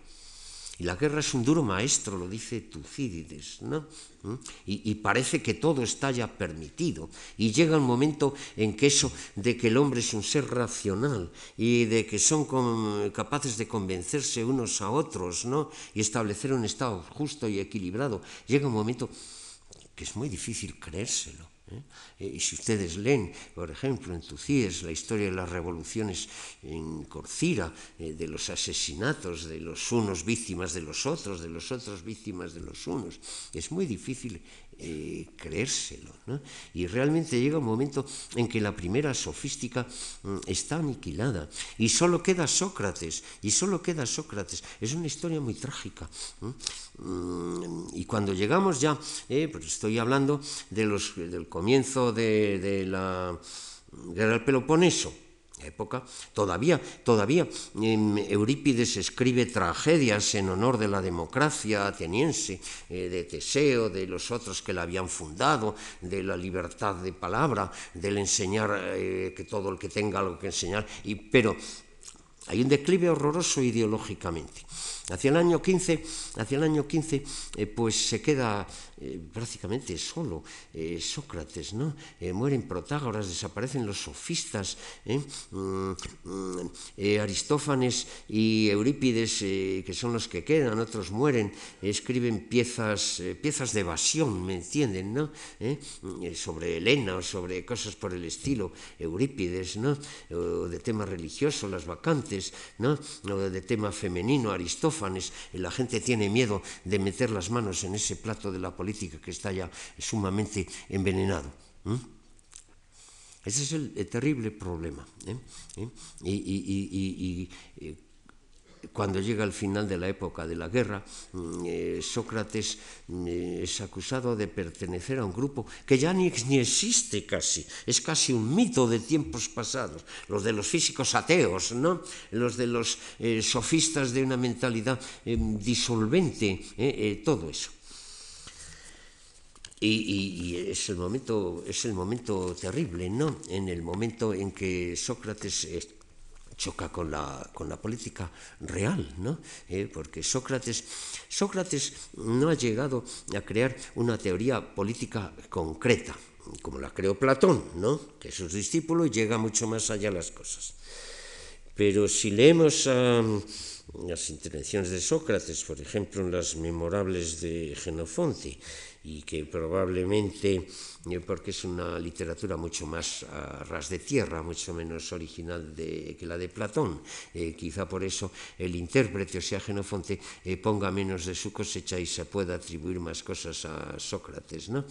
y la guerra es un duro maestro, lo dice Tucídides, ¿no? ¿Mm? Y, parece que todo está ya permitido. Y llega un momento en que eso de que el hombre es un ser racional y de que son capaces de convencerse unos a otros, ¿no? Y establecer un estado justo y equilibrado, llega un momento que es muy difícil creérselo. ¿Eh? Eh, y si ustedes leen, por ejemplo, en Tucíes, la historia de las revoluciones en Corcira, eh, de los asesinatos de los unos víctimas de los otros, de los otros víctimas de los unos, es muy difícil eh, creérselo. ¿no? Y realmente llega un momento en que la primera sofística mm, está aniquilada y solo queda Sócrates, y solo queda Sócrates. Es una historia muy trágica. Mm, y cuando llegamos ya, eh, pues estoy hablando del comienzo de, de la guerra del Peloponeso, época, todavía, todavía em, Eurípides escribe tragedias en honor de la democracia ateniense, eh, de Teseo, de los otros que la habían fundado, de la libertad de palabra, del enseñar eh, que todo el que tenga algo que enseñar, y, pero hay un declive horroroso ideológicamente. Hacia el año 15, hacia el año 15 eh, pues se queda eh, prácticamente solo eh, Sócrates, ¿no? mueren Protágoras, desaparecen los sofistas, mm, mm, Aristófanes y Eurípides, que son los que quedan, otros mueren, escriben piezas, piezas de evasión, ¿me entienden? ¿no? sobre Helena o sobre cosas por el estilo, Eurípides, ¿no? o de tema religioso, las vacantes, ¿no? o de tema femenino, Aristófanes, la gente tiene miedo de meter las manos en ese plato de la política que está ya sumamente envenenado. Ese es el, terrible problema. ¿eh? ¿Eh? y, cuando llega el final de la época de la guerra, mm, eh, Sócrates mm, es acusado de pertenecer a un grupo que ya ni, existe casi, es casi un mito de tiempos pasados, los de los físicos ateos, ¿no? los de los eh, sofistas de una mentalidad disolvente, eh, todo eso. Y, es, el momento, es el momento terrible, ¿no? En el momento en que Sócrates choca con la, con la política real, ¿no? Eh, porque Sócrates, Sócrates no ha llegado a crear una teoría política concreta, como la creó Platón, ¿no? que es su discípulo y llega mucho más allá las cosas. Pero si leemos las intervenciones de Sócrates, por ejemplo, en las memorables de Genofonte, y que probablemente, eh, porque es una literatura mucho más a ras de tierra, mucho menos original de, que la de Platón, eh, quizá por eso el intérprete, o sea, Genofonte, eh, ponga menos de su cosecha y se pueda atribuir más cosas a Sócrates, ¿no?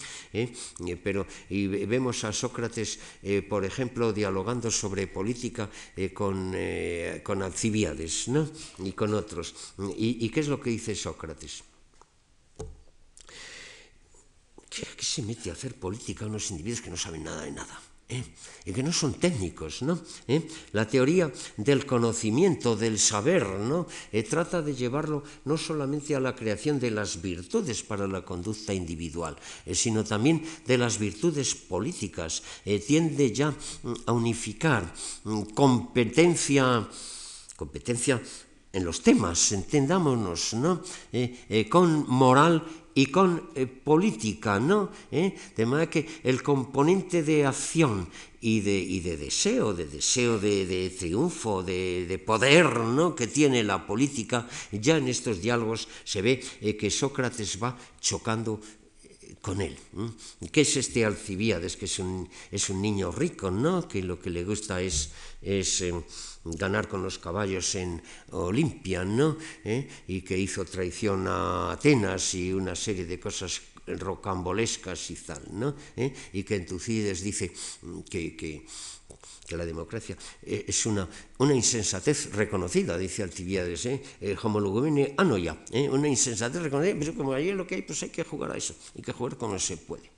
pero y vemos a Sócrates, por ejemplo, dialogando sobre política con, con Alcibiades, ¿no? Y con otros. ¿Y qué es lo que dice Sócrates? ¿Qué se mete a hacer política a unos individuos que no saben nada de nada? ¿Eh? y que no son técnicos, ¿no? ¿Eh? La teoría del conocimiento, del saber, ¿no? Eh, trata de llevarlo no solamente a la creación de las virtudes para la conducta individual, sino también de las virtudes políticas. tiende ya mm, a unificar mm, competencia, competencia en los temas, entendámonos, ¿no? con moral y con eh, política, ¿no? ¿Eh? De manera que el componente de acción y de, y de deseo, de deseo de, de triunfo, de, de, poder, ¿no? Que tiene la política, ya en estos diálogos se ve eh, que Sócrates va chocando con él. ¿Qué es este Alcibíades? Que es un, es un niño rico, ¿no? Que lo que le gusta es, es eh, ganar con los caballos en Olimpia, ¿no? ¿Eh? Y que hizo traición a Atenas y una serie de cosas rocambolescas y tal, ¿no? ¿Eh? Y que en Tucídides dice que, que que la democracia es una, una insensatez reconocida, dice Alcibiades, ¿eh? el homologumene anoya, ¿eh? una insensatez reconocida, pero como es lo que hay, pues hay que jugar a eso, hay que jugar como se puede.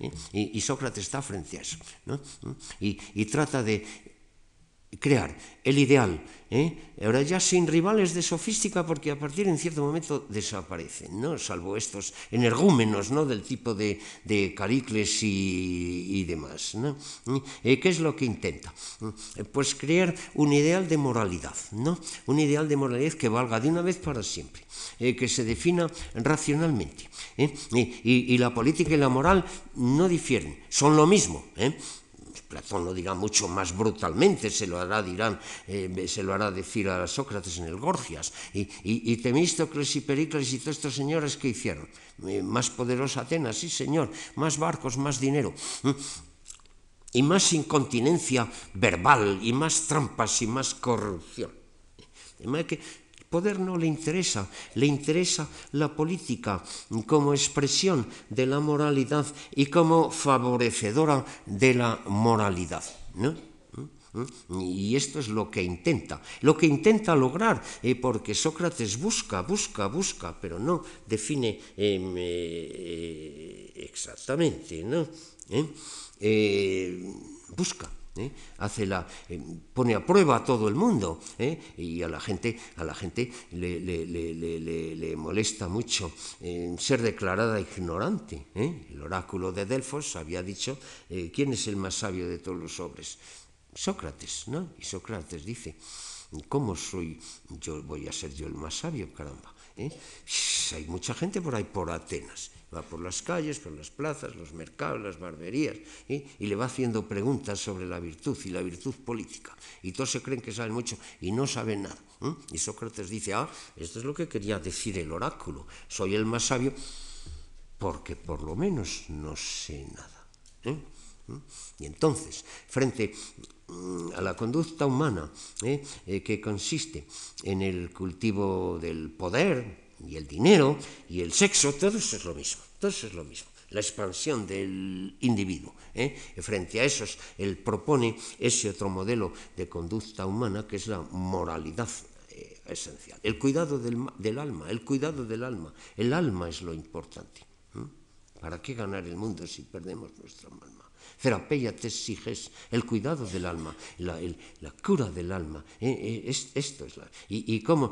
¿eh? Y, Sócrates está frente a eso, ¿no? y trata de crear el ideal, ¿eh? ahora ya sin rivales de sofística porque a partir en cierto momento desaparecen, ¿no? salvo estos energúmenos ¿no? del tipo de, de Caricles y, y demás. ¿no? ¿Eh? ¿Qué es lo que intenta? Pues crear un ideal de moralidad, ¿no? un ideal de moralidad que valga de una vez para siempre, eh, que se defina racionalmente. ¿eh? Y, y, la política y la moral no difieren, son lo mismo. ¿eh? Platón lo dirá mucho más brutalmente, se lo hará, dirán, eh, se lo hará decir a Sócrates en el Gorgias. Y, y, Temístocles y Pericles y todos estos señores que hicieron. Eh, más poderosa Atenas, sí señor, más barcos, más dinero. Y más incontinencia verbal, y más trampas, y más corrupción. De que poder no le interesa, le interesa la política como expresión de la moralidad y como favorecedora de la moralidad. ¿no? Y esto es lo que intenta, lo que intenta lograr, eh, porque Sócrates busca, busca, busca, pero no define eh, eh, exactamente, ¿no? busca. ¿Eh? Hace la, eh, pone a prueba a todo el mundo ¿eh? y a la gente, a la gente le, le, le, le molesta mucho ser declarada ignorante. El oráculo de Delfos había dicho quién es el más sabio de todos los hombres. Sócrates, ¿no? Y Sócrates dice, ¿cómo soy yo? Voy a ser yo el más sabio, caramba. Hay mucha gente por ahí por Atenas va por las calles, por las plazas, los mercados, las barberías, y le va haciendo preguntas sobre la virtud y la virtud política. Y todos se creen que saben mucho y no saben nada. Y Sócrates dice, ah, esto es lo que quería decir el oráculo, soy el más sabio porque por lo menos no sé nada. ¿eh? Y entonces, frente mm, a la conducta humana, ¿eh? Eh, que consiste en el cultivo del poder, y el dinero y el sexo, todo eso es lo mismo, todo eso es lo mismo la expansión del individuo. ¿eh? Frente a esos, él propone ese otro modelo de conducta humana que es la moralidad eh, esencial, el cuidado del, del, alma, el cuidado del alma. El alma es lo importante. ¿Para qué ganar el mundo si perdemos nuestra alma? Cerapeia te exiges el cuidado del alma, la, la cura del alma. Eh, eh, es, esto es la, y, cómo.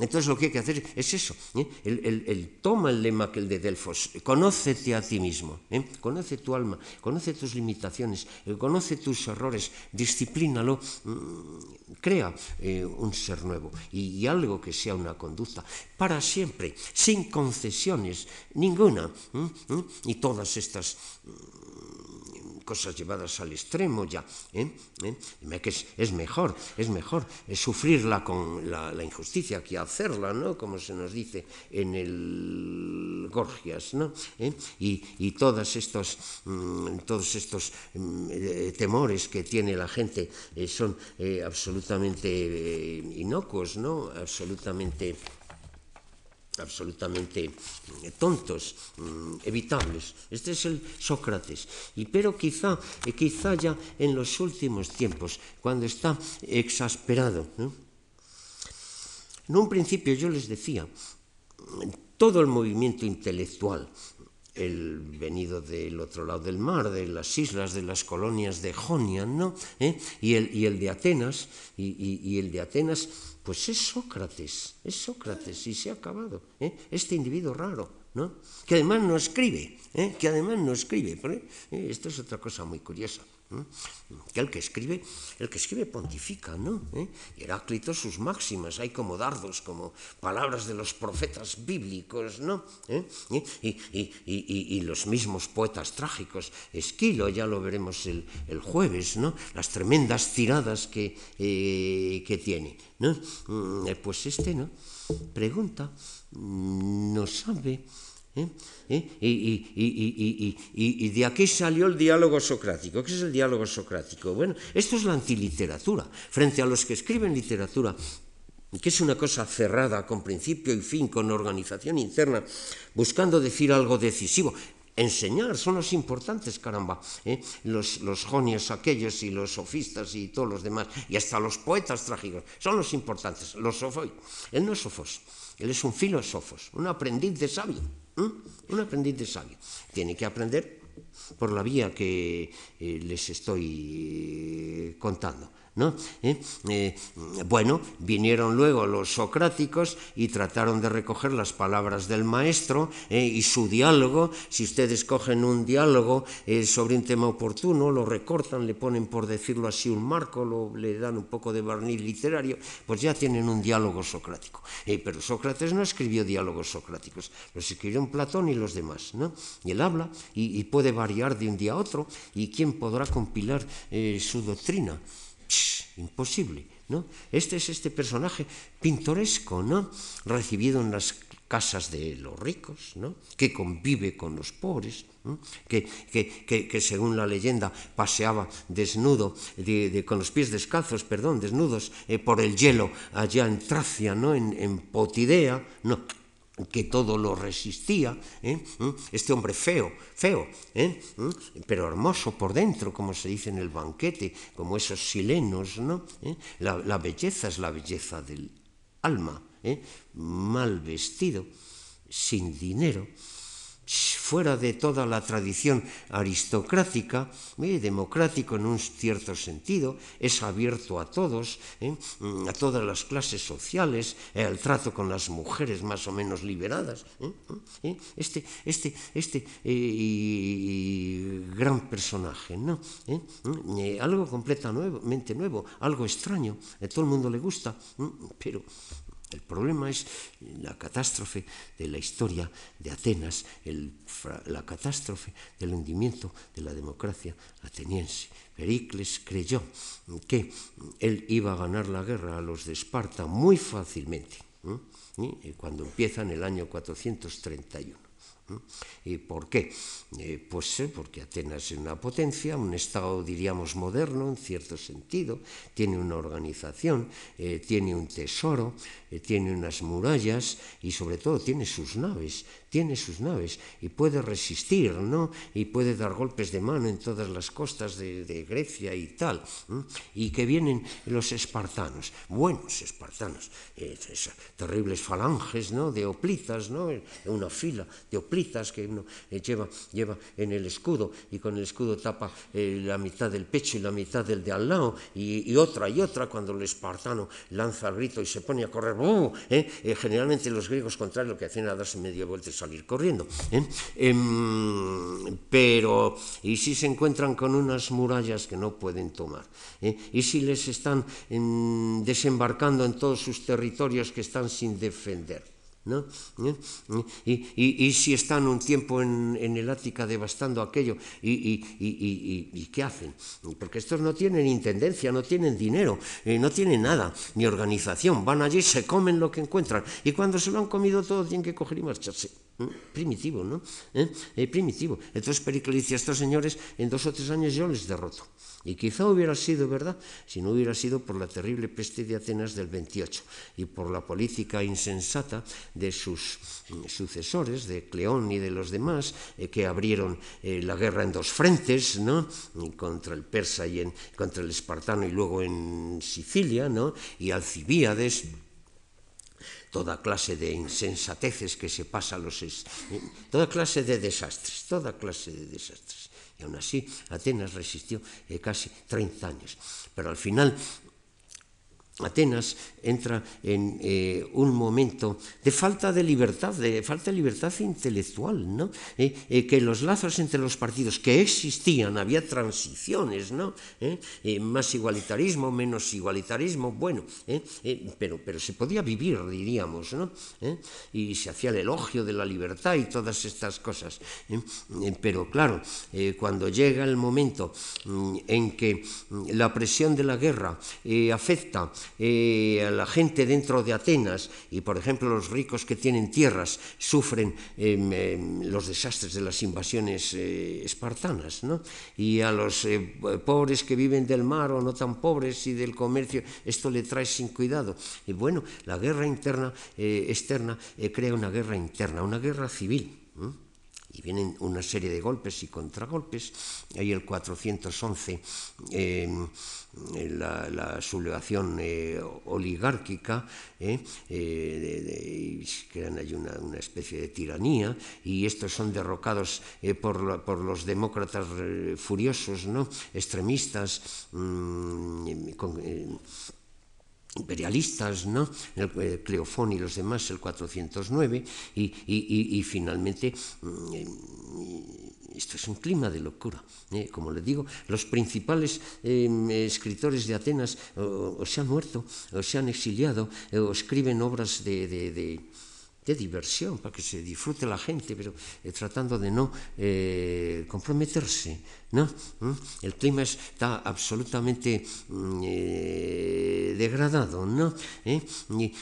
Entonces lo que hay que hacer es eso. Eh, el, toma el lema que el de Delfos. Conócete a ti mismo. Conoce tu alma. Conoce tus limitaciones. Conoce tus errores. Disciplínalo. Mm, crea un ser nuevo. Y, algo que sea una conducta. Para siempre. Sin concesiones. Ninguna. Y todas estas cosas llevadas al extremo ya. ¿eh? ¿Eh? Es, mejor, es mejor es sufrirla con la, injusticia que hacerla, ¿no? Como se nos dice en el Gorgias, ¿no? ¿Eh? Y, y todos estos, mmm, todos estos mmm, temores que tiene la gente son absolutamente inocuos, ¿no? Absolutamente absolutamente eh, tontos, mm, evitables. Este es el Sócrates. Y pero quizá, eh, quizá ya en los últimos tiempos, cuando está exasperado. ¿no? En un principio yo les decía, todo el movimiento intelectual, el venido del otro lado del mar, de las islas, de las colonias de Jonia, ¿no? ¿Eh? Y, el, de Atenas, y el de Atenas pues es Sócrates, es Sócrates y se ha acabado. ¿eh? Este individuo raro, ¿no? que además no escribe, ¿eh? que además no escribe. ¿eh? Esto es otra cosa muy curiosa. Que el que escribe, el que escribe pontifica, ¿no? ¿Eh? Heráclito sus máximas, hay como dardos, como palabras de los profetas bíblicos, ¿no? ¿Eh? Y, y, y, y, los mismos poetas trágicos, Esquilo, ya lo veremos el, el jueves, ¿no? Las tremendas tiradas que, eh, que tiene, ¿no? Pues este, ¿no? Pregunta, no sabe ¿eh? ¿Eh? Y, de aquí salió el diálogo socrático. ¿Qué es el diálogo socrático? Bueno, esto es la antiliteratura. Frente a los que escriben literatura, que es una cosa cerrada, con principio y fin, con organización interna, buscando decir algo decisivo. Enseñar son los importantes, caramba. ¿eh? Los, los jonios aquellos y los sofistas y todos los demás, y hasta los poetas trágicos, son los importantes. Los sofos. Él no es sofos, él es un filósofo, un aprendiz de sabio. Un aprendiz de sabio. Tiene que aprender por la vía que eh, les estoy contando. ¿No? ¿Eh? Eh, bueno, vinieron luego los socráticos y trataron de recoger las palabras del maestro ¿eh? y su diálogo. Si ustedes cogen un diálogo sobre un tema oportuno, lo recortan, le ponen, por decirlo así, un marco, le dan un poco de barniz literario, pues ya tienen un diálogo socrático. pero Sócrates no escribió diálogos socráticos, los escribió Platón y los demás. ¿no? Y él habla y, puede variar de un día a otro, y quién podrá compilar su doctrina Imposible, ¿no? Este es este personaje pintoresco, ¿no? Recibido en las casas de los ricos, ¿no? que convive con los pobres, ¿no? que, que, que, que según la leyenda paseaba desnudo, de, de, con los pies descalzos, perdón, desnudos eh, por el hielo allá en Tracia, ¿no? en, en Potidea. No, que todo lo resistía, ¿eh? ¿Mm? este hombre feo, feo, ¿eh? ¿Mm? pero hermoso por dentro, como se dice en el banquete, como esos silenos, ¿no? ¿Eh? La, la, belleza es la belleza del alma, mal vestido, sin dinero, fuera de toda la tradición aristocrática, eh, democrático en un cierto sentido, es abierto a todos, eh, a todas las clases sociales, eh, al trato con las mujeres más o menos liberadas. Este, este, este gran personaje, ¿no? algo completamente nuevo, algo extraño, a todo el mundo le gusta, pero el problema es la catástrofe de la historia de Atenas, la catástrofe del hundimiento de la democracia ateniense. Pericles creyó que él iba a ganar la guerra a los de Esparta muy fácilmente, cuando empieza en el año 431. ¿Y por qué? Eh, pues eh, porque Atenas es una potencia, un Estado, diríamos, moderno en cierto sentido, tiene una organización, eh, tiene un tesoro, tiene unas murallas y sobre todo tiene sus naves, tiene sus naves y puede resistir, ¿no? Y puede dar golpes de mano en todas las costas de, Grecia y tal. Y que vienen los espartanos, buenos espartanos, terribles falanges, ¿no? De oplitas, ¿no? Una fila de oplitas que uno eh, lleva, lleva en el escudo y con el escudo tapa eh, la mitad del pecho y la mitad del de al lado y, otra y otra cuando el espartano lanza el grito y se pone a correr. ¿eh? generalmente los griegos contrarios lo que hacen es darse media vuelta y salir corriendo. Em, pero, ¿y si se encuentran con unas murallas que no pueden tomar? ¿Y si les están em, desembarcando en todos sus territorios que están sin defender? ¿no? ¿Eh? Y, si están un tiempo en, el Ática devastando aquello, y, qué hacen? Porque estos no tienen intendencia, no tienen dinero, eh, no tienen nada, ni organización. Van allí, se comen lo que encuentran, y cuando se lo han comido todo tienen que coger y marcharse. ¿Eh? Primitivo, ¿no? primitivo. Entonces Pericles dice a estos señores, en dos o tres años yo les derroto. Y quizá hubiera sido verdad si no hubiera sido por la terrible peste de Atenas del 28 y por la política insensata de sus mm, sucesores, de Cleón y de los demás, eh, que abrieron eh, la guerra en dos frentes, ¿no? contra el persa y en, contra el espartano y luego en Sicilia, ¿no? y Alcibíades toda clase de insensateces que se pasan los... Es... toda clase de desastres, toda clase de desastres. E aún así, Atenas resistió eh, casi 30 años. Pero al final Atenas entra en eh, un momento de falta de libertad, de falta de libertad intelectual, ¿no? Eh, eh, que los lazos entre los partidos que existían, había transiciones, ¿no? más igualitarismo, menos igualitarismo, bueno, pero, pero se podía vivir, diríamos, ¿no? y se hacía el elogio de la libertad y todas estas cosas. pero claro, cuando llega el momento mm, en que mm, la presión de la guerra afecta eh, a la gente dentro de Atenas y, por ejemplo, los ricos que tienen tierras sufren em, em, los desastres de las invasiones eh, espartanas, ¿no? y a los eh, pobres que viven del mar o no tan pobres y del comercio, esto le trae sin cuidado. Y bueno, la guerra interna, externa crea una guerra interna, una guerra civil y vienen una serie de golpes y contragolpes. Hay el 411, eh, la, sublevación eh, oligárquica, eh, eh crean ahí una, especie de tiranía, y estos son derrocados eh, por, por, los demócratas furiosos, ¿no? extremistas, mmm, con, imperialistas, ¿no? el, eh, Cleofón y los demás, el 409, y, finalmente mm, esto es un clima de locura. ¿eh? Como les digo, los principales eh, escritores de Atenas o, se han muerto, o se han exiliado, o escriben obras de de diversión, para que se disfrute la gente, pero eh, tratando de no eh, comprometerse. ¿no? ¿Mm? El clima está absolutamente mm, eh, degradado. ¿no? Y,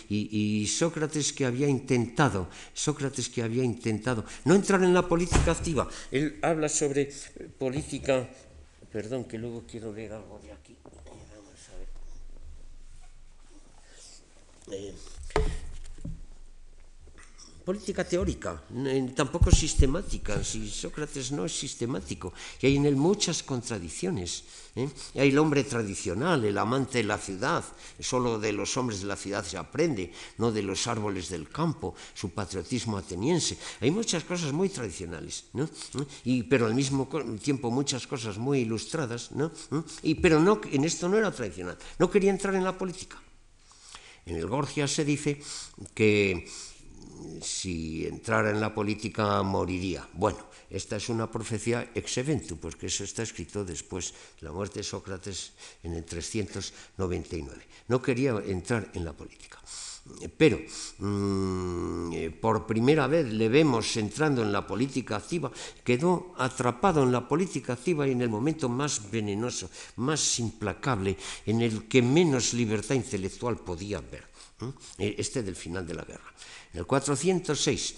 y, Sócrates que había intentado, Sócrates que había intentado no entrar en la política activa, él habla sobre política, perdón que luego quiero leer algo de aquí. Vamos a ver. Política teórica, tampoco sistemática. Si Sócrates no es sistemático, y hay en él muchas contradicciones. ¿eh? Hay el hombre tradicional, el amante de la ciudad, solo de los hombres de la ciudad se aprende, no de los árboles del campo, su patriotismo ateniense. Hay muchas cosas muy tradicionales, ¿no? y, pero al mismo tiempo muchas cosas muy ilustradas, ¿no? y, pero no, en esto no era tradicional, no quería entrar en la política. En el Gorgias se dice que si entrara en la política moriría. Bueno, esta es una profecía ex eventu, porque eso está escrito después de la muerte de Sócrates en el 399. No quería entrar en la política. Pero mmm, eh, por primera vez le vemos entrando en la política activa, quedó atrapado en la política activa y en el momento más venenoso, más implacable, en el que menos libertad intelectual podía haber. Este del final de la guerra. En el 406,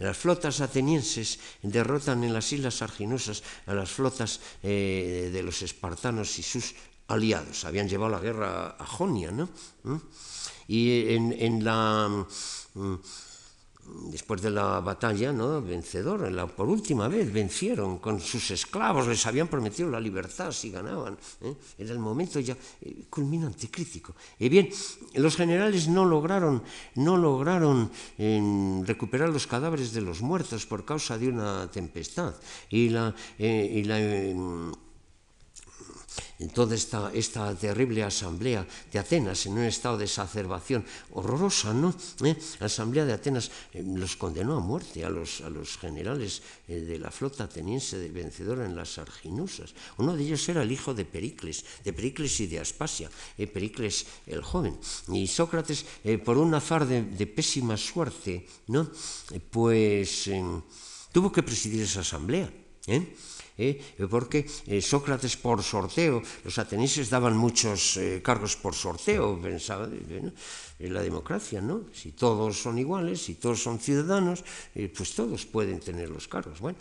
las flotas atenienses derrotan en las islas arginosas a las flotas eh, de los espartanos y sus aliados. Habían llevado la guerra a Jonia, ¿no? ¿Mm? Y en, en la... Después de la batalla, ¿no? vencedor, por última vez vencieron con sus esclavos, les habían prometido la libertad si ganaban. ¿eh? Era el momento ya eh, culminante, crítico. Y bien, los generales no lograron, no lograron recuperar los cadáveres de los muertos por causa de una tempestad. Y la, eh, y la en toda esta, terrible asamblea de Atenas, en un estado de exacerbación horrorosa, ¿no? ¿Eh? La asamblea de Atenas eh, los condenó a muerte a los, generales eh, de la flota ateniense de vencedora en las Arginusas. Uno de ellos era el hijo de Pericles, de Pericles y de Aspasia, eh, Pericles el joven. Y Sócrates, por un azar de, de pésima suerte, ¿no? Pues tuvo que presidir esa asamblea. ¿eh? eh? porque eh, Sócrates por sorteo, los atenienses daban muchos eh, cargos por sorteo, pensaba, bueno, en la democracia, ¿no? Si todos son iguales, si todos son ciudadanos, eh, pues todos pueden tener los cargos. Bueno,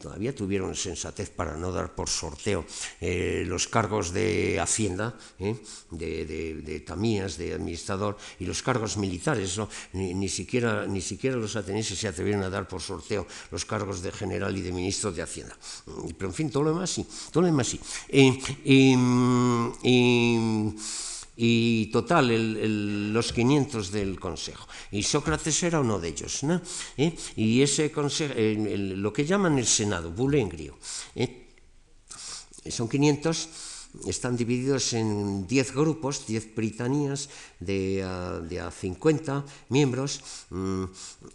todavía tuvieron sensatez para no dar por sorteo eh, los cargos de Hacienda, eh, de, de, de, Tamías, de administrador, y los cargos militares. ¿no? Ni, ni, siquiera, ni siquiera los atenienses se atrevieron a dar por sorteo los cargos de general y de ministro de Hacienda. Pero en fin, todo lo demás sí. Todo lo demás sí. Eh, y, total el, el, los 500 del Consejo. Y Sócrates era uno de ellos. ¿no? ¿Eh? Y ese consejo, el, lo que llaman el Senado, bulengrio, ¿eh? son 500 están divididos en 10 grupos, 10 britanías de a, de a 50 miembros mmm,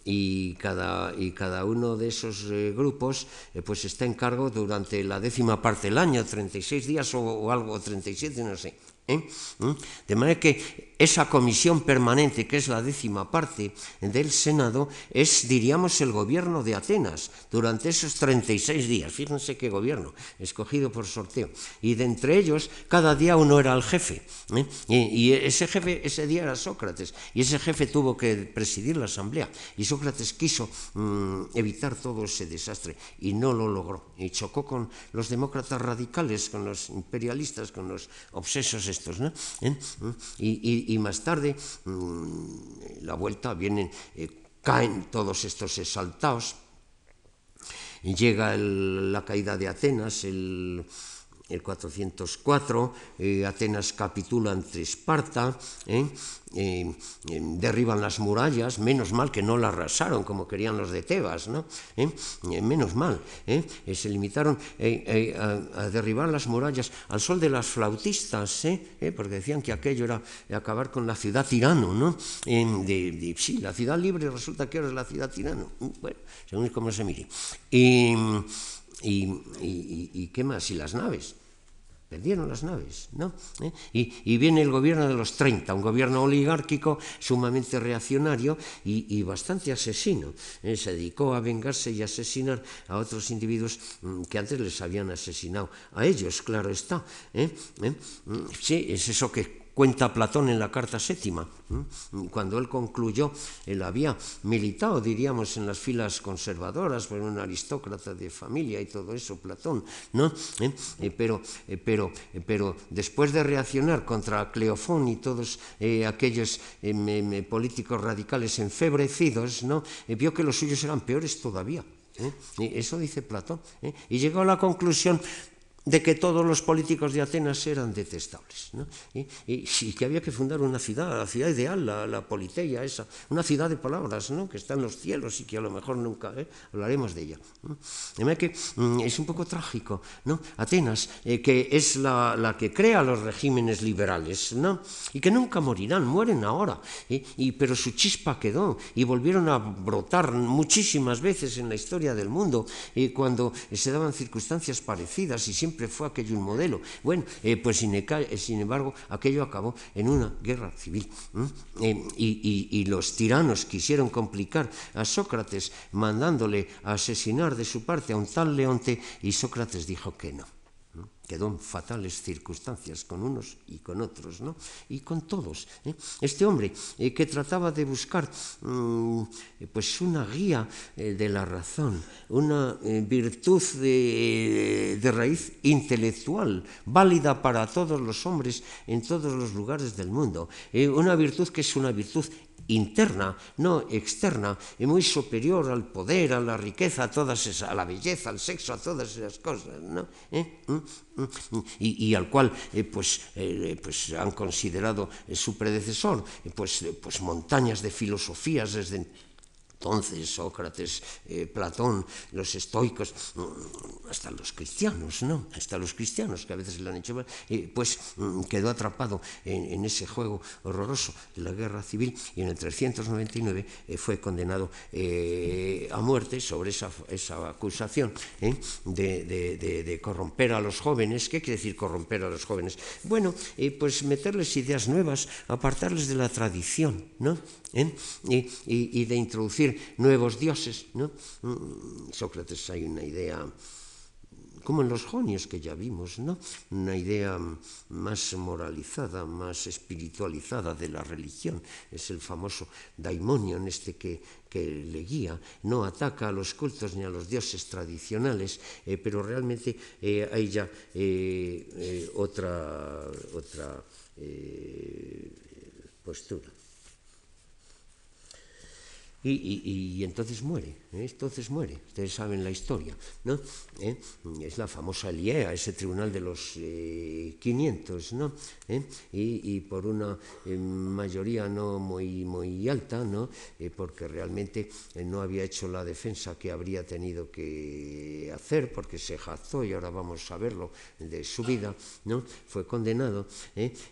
y, cada, y cada uno de esos eh, grupos eh, pues está en cargo durante la décima parte del año, 36 días o, o algo, 37, no sé. ¿Eh? De manera que esa comisión permanente, que es la décima parte del Senado, es, diríamos, el gobierno de Atenas durante esos 36 días. Fíjense qué gobierno, escogido por sorteo. Y de entre ellos, cada día uno era el jefe. ¿eh? Y, ese jefe, ese día era Sócrates. Y ese jefe tuvo que presidir la asamblea. Y Sócrates quiso mm, evitar todo ese desastre y no lo logró. Y chocó con los demócratas radicales, con los imperialistas, con los obsesos estos. ¿no? ¿Eh? Y, más tarde, mm, la vuelta, vienen, eh, caen todos estos exaltados. Llega la caída de Atenas, el el 404, eh, Atenas capitula ante Esparta, eh, eh, derriban las murallas, menos mal que no la arrasaron como querían los de Tebas, ¿no? menos mal, se limitaron a, derribar las murallas al sol de las flautistas, porque decían que aquello era acabar con la ciudad tirano, ¿no? De, sí, la ciudad libre resulta que ahora es la ciudad tirano, bueno, según cómo se mire. Y, y, qué más? Y las naves. Perdieron las naves, ¿no? ¿Eh? Y, viene el gobierno de los 30, un gobierno oligárquico sumamente reaccionario y, bastante asesino. ¿eh? Se dedicó a vengarse y asesinar a otros individuos mm, que antes les habían asesinado. A ellos, claro está. ¿eh? Mm, sí, es eso que cuenta Platón en la carta séptima. Cuando él concluyó, él había militado, diríamos, en las filas conservadoras, fue un aristócrata de familia y todo eso, Platón, ¿no? ¿Eh? Eh, pero, eh, pero, pero después de reaccionar contra Cleofón y todos aquellos políticos radicales enfebrecidos, ¿no? vio que los suyos eran peores todavía. Eso dice Platón. Y llegó a la conclusión de que todos los políticos de Atenas eran detestables. Y, que había que fundar una ciudad, la ciudad ideal, la, politeia esa, una ciudad de palabras, ¿no? que está en los cielos y que a lo mejor nunca ¿eh? hablaremos de ella. De que mm, es un poco trágico. ¿no? Atenas, eh, que es la, que crea los regímenes liberales, ¿no? y que nunca morirán, mueren ahora, ¿eh? y, pero su chispa quedó y volvieron a brotar muchísimas veces en la historia del mundo cuando se daban circunstancias parecidas y siempre fue aquello un modelo. Bueno, eh, pues eh, sin, embargo, aquello acabó en una guerra civil. Eh, y, los tiranos quisieron complicar a Sócrates mandándole asesinar de su parte a un tal Leonte y Sócrates dijo que no quedó en fatales circunstancias con unos y con otros, ¿no? y con todos. ¿eh? Este hombre eh, que trataba de buscar mm, pues una guía eh, de la razón, una virtud de, de, raíz intelectual, válida para todos los hombres en todos los lugares del mundo, una virtud que es una virtud interna, no externa, y muy superior al poder, a la riqueza, a, todas esas, a la belleza, al sexo, a todas esas cosas, ¿no? ¿Eh? ¿Mm? ¿Mm? Y, al cual eh, pues, eh, pues han considerado su predecesor pues, pues montañas de filosofías desde entonces Sócrates, eh, Platón, los estoicos, mm, hasta los cristianos, ¿no? Hasta los cristianos que a veces le han hecho, eh, pues mm, quedó atrapado en, ese juego horroroso de la guerra civil y en el 399 eh, fue condenado a muerte sobre esa, acusación de, de, corromper a los jóvenes. ¿Qué quiere decir corromper a los jóvenes? Bueno, pues meterles ideas nuevas, apartarles de la tradición, ¿no? Y de introducir nuevos dioses. Mm, Sócrates hay una idea, como en los jonios que ya vimos, ¿no? una idea más moralizada, más espiritualizada de la religión. Es el famoso daimonion este que, que le guía, no ataca a los cultos ni a los dioses tradicionales, eh, pero realmente eh, hay ya eh, otra, otra postura y, entonces muere, ¿eh? entonces muere. Ustedes saben la historia, ¿no? ¿Eh? Es la famosa Liea, ese tribunal de los 500, eh, ¿no? Y, por una mayoría no muy, muy alta, ¿no? porque realmente no había hecho la defensa que habría tenido que hacer, porque se jactó, y ahora vamos a verlo, de su vida, ¿no? Fue condenado,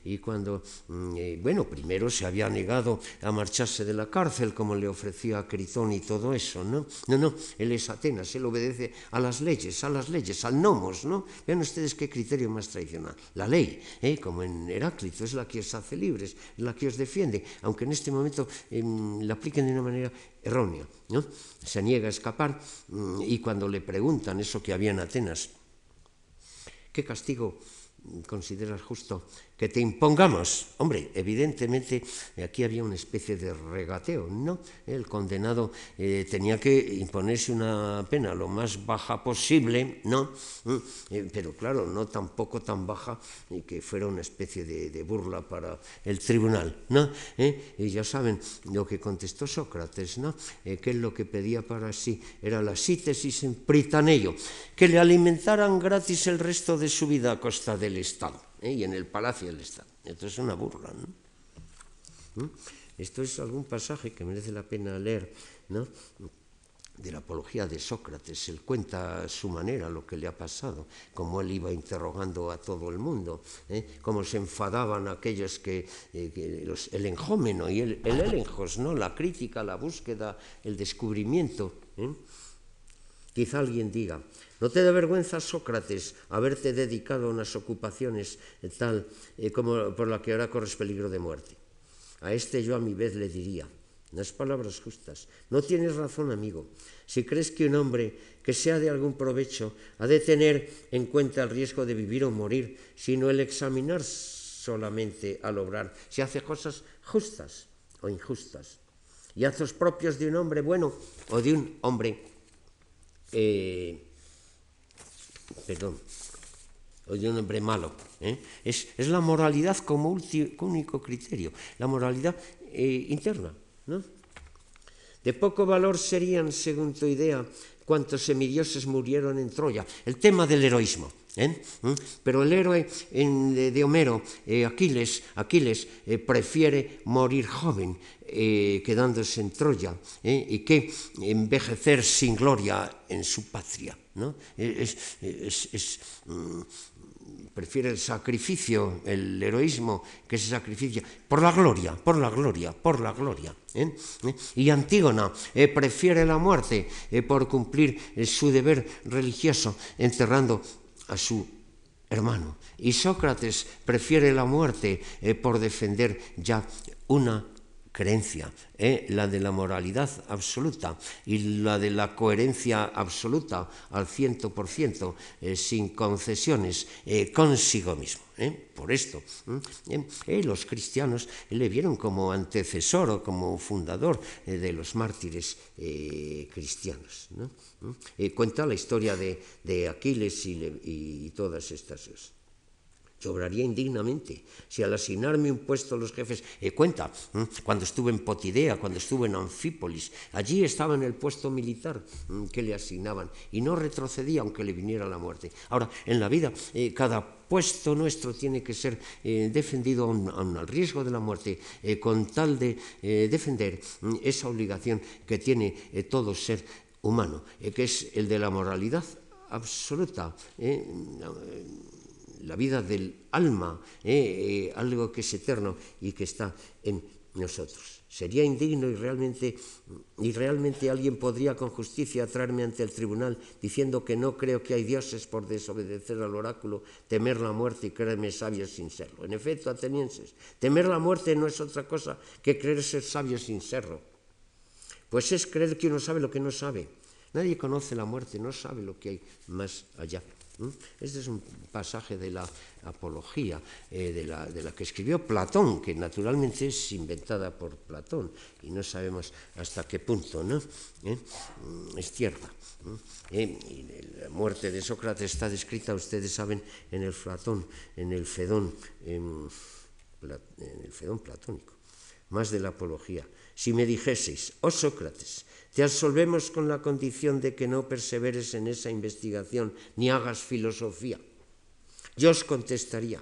y cuando, mm, bueno, primero se había negado a marcharse de la cárcel, como le ofreció a Critón y todo eso, ¿no? No, no, él es Atenas, él obedece a las leyes, a las leyes, al nomos, ¿no? Vean ustedes qué criterio más tradicional. La ley, ¿eh? como en Heráclito, es la que os hace libres, la que os defiende, aunque en este momento eh, la apliquen de una manera errónea, ¿no? Se niega a escapar mm, y cuando le preguntan eso que había en Atenas, ¿qué castigo consideras justo que te impongamos. Hombre, evidentemente aquí había una especie de regateo, ¿no? El condenado eh, tenía que imponerse una pena lo más baja posible, ¿no? Mm, eh, pero claro, no tampoco tan baja y que fuera una especie de, burla para el tribunal, ¿no? ¿Eh? Y ya saben lo que contestó Sócrates, ¿no? que él lo que pedía para sí era la sítesis en pritanello, que le alimentaran gratis el resto de su vida a costa del Estado. ¿Eh? y en el palacio del Estado. Esto es una burla. ¿Mm? Esto es algún pasaje que merece la pena leer, ¿no? de la apología de Sócrates. Él cuenta a su manera lo que le ha pasado, cómo él iba interrogando a todo el mundo, ¿eh? cómo se enfadaban aquellos que, eh, el enjómeno y el, el elenjos, ¿no? la crítica, la búsqueda, el descubrimiento. ¿eh? Quizá alguien diga, ¿no te da vergüenza, Sócrates, haberte dedicado a unas ocupaciones tal eh, como por la que ahora corres peligro de muerte? A este yo a mi vez le diría, unas palabras justas, no tienes razón, amigo. Si crees que un hombre que sea de algún provecho ha de tener en cuenta el riesgo de vivir o morir, sino el examinar solamente al obrar si hace cosas justas o injustas, y actos propios de un hombre bueno o de un hombre eh, perdón, o un hombre malo. ¿eh? Es, es, la moralidad como único criterio, la moralidad eh, interna. ¿no? De poco valor serían, según tu idea, cuantos semidioses murieron en Troya. El tema del heroísmo. ¿Eh? ¿Mm? Pero el héroe de, Homero, eh, Aquiles, Aquiles eh, prefiere morir joven, quedándose en Troya, y que envejecer sin gloria en su patria. ¿no? Es, mm, prefiere el sacrificio, el heroísmo que se sacrifica por la gloria, por la gloria, por la gloria. Y Antígona prefiere la muerte por cumplir su deber religioso, enterrando a su hermano. Y Sócrates prefiere la muerte eh, por defender ya una creencia, eh, la de la moralidad absoluta y la de la coherencia absoluta al ciento por ciento, eh, sin concesiones, consigo mismo. Por esto, los cristianos le vieron como antecesor o como fundador de los mártires cristianos. ¿no? cuenta la historia de, Aquiles y, todas estas cosas. Sobraría indignamente si al asignarme un puesto los jefes, eh, cuenta, cuando estuve en Potidea, cuando estuve en Anfípolis, allí estaba en el puesto militar que le asignaban y no retrocedía aunque le viniera la muerte. Ahora, en la vida, eh, cada puesto nuestro tiene que ser eh, defendido aun, al riesgo de la muerte, con tal de defender esa obligación que tiene todo ser humano, eh, que es el de la moralidad absoluta, eh, la vida del alma, eh, algo que es eterno y que está en nosotros. Sería indigno y realmente, y realmente alguien podría con justicia traerme ante el tribunal diciendo que no creo que hay dioses por desobedecer al oráculo, temer la muerte y creerme sabio sin serlo. En efecto, atenienses, temer la muerte no es otra cosa que creer ser sabio sin serlo pues es creer que uno sabe lo que no sabe. Nadie conoce la muerte, no sabe lo que hay más allá. Este es un pasaje de la apología, eh, de, la, que escribió Platón, que naturalmente es inventada por Platón y no sabemos hasta qué punto ¿no? ¿Eh? Mm, es cierta. Eh, la muerte de Sócrates está descrita, ustedes saben, en el Platón, en el Fedón, en el Fedón platónico, más de la apología. Si me dijeseis, oh Sócrates, te absolvemos con la condición de que no perseveres en esa investigación ni hagas filosofía, yo os contestaría,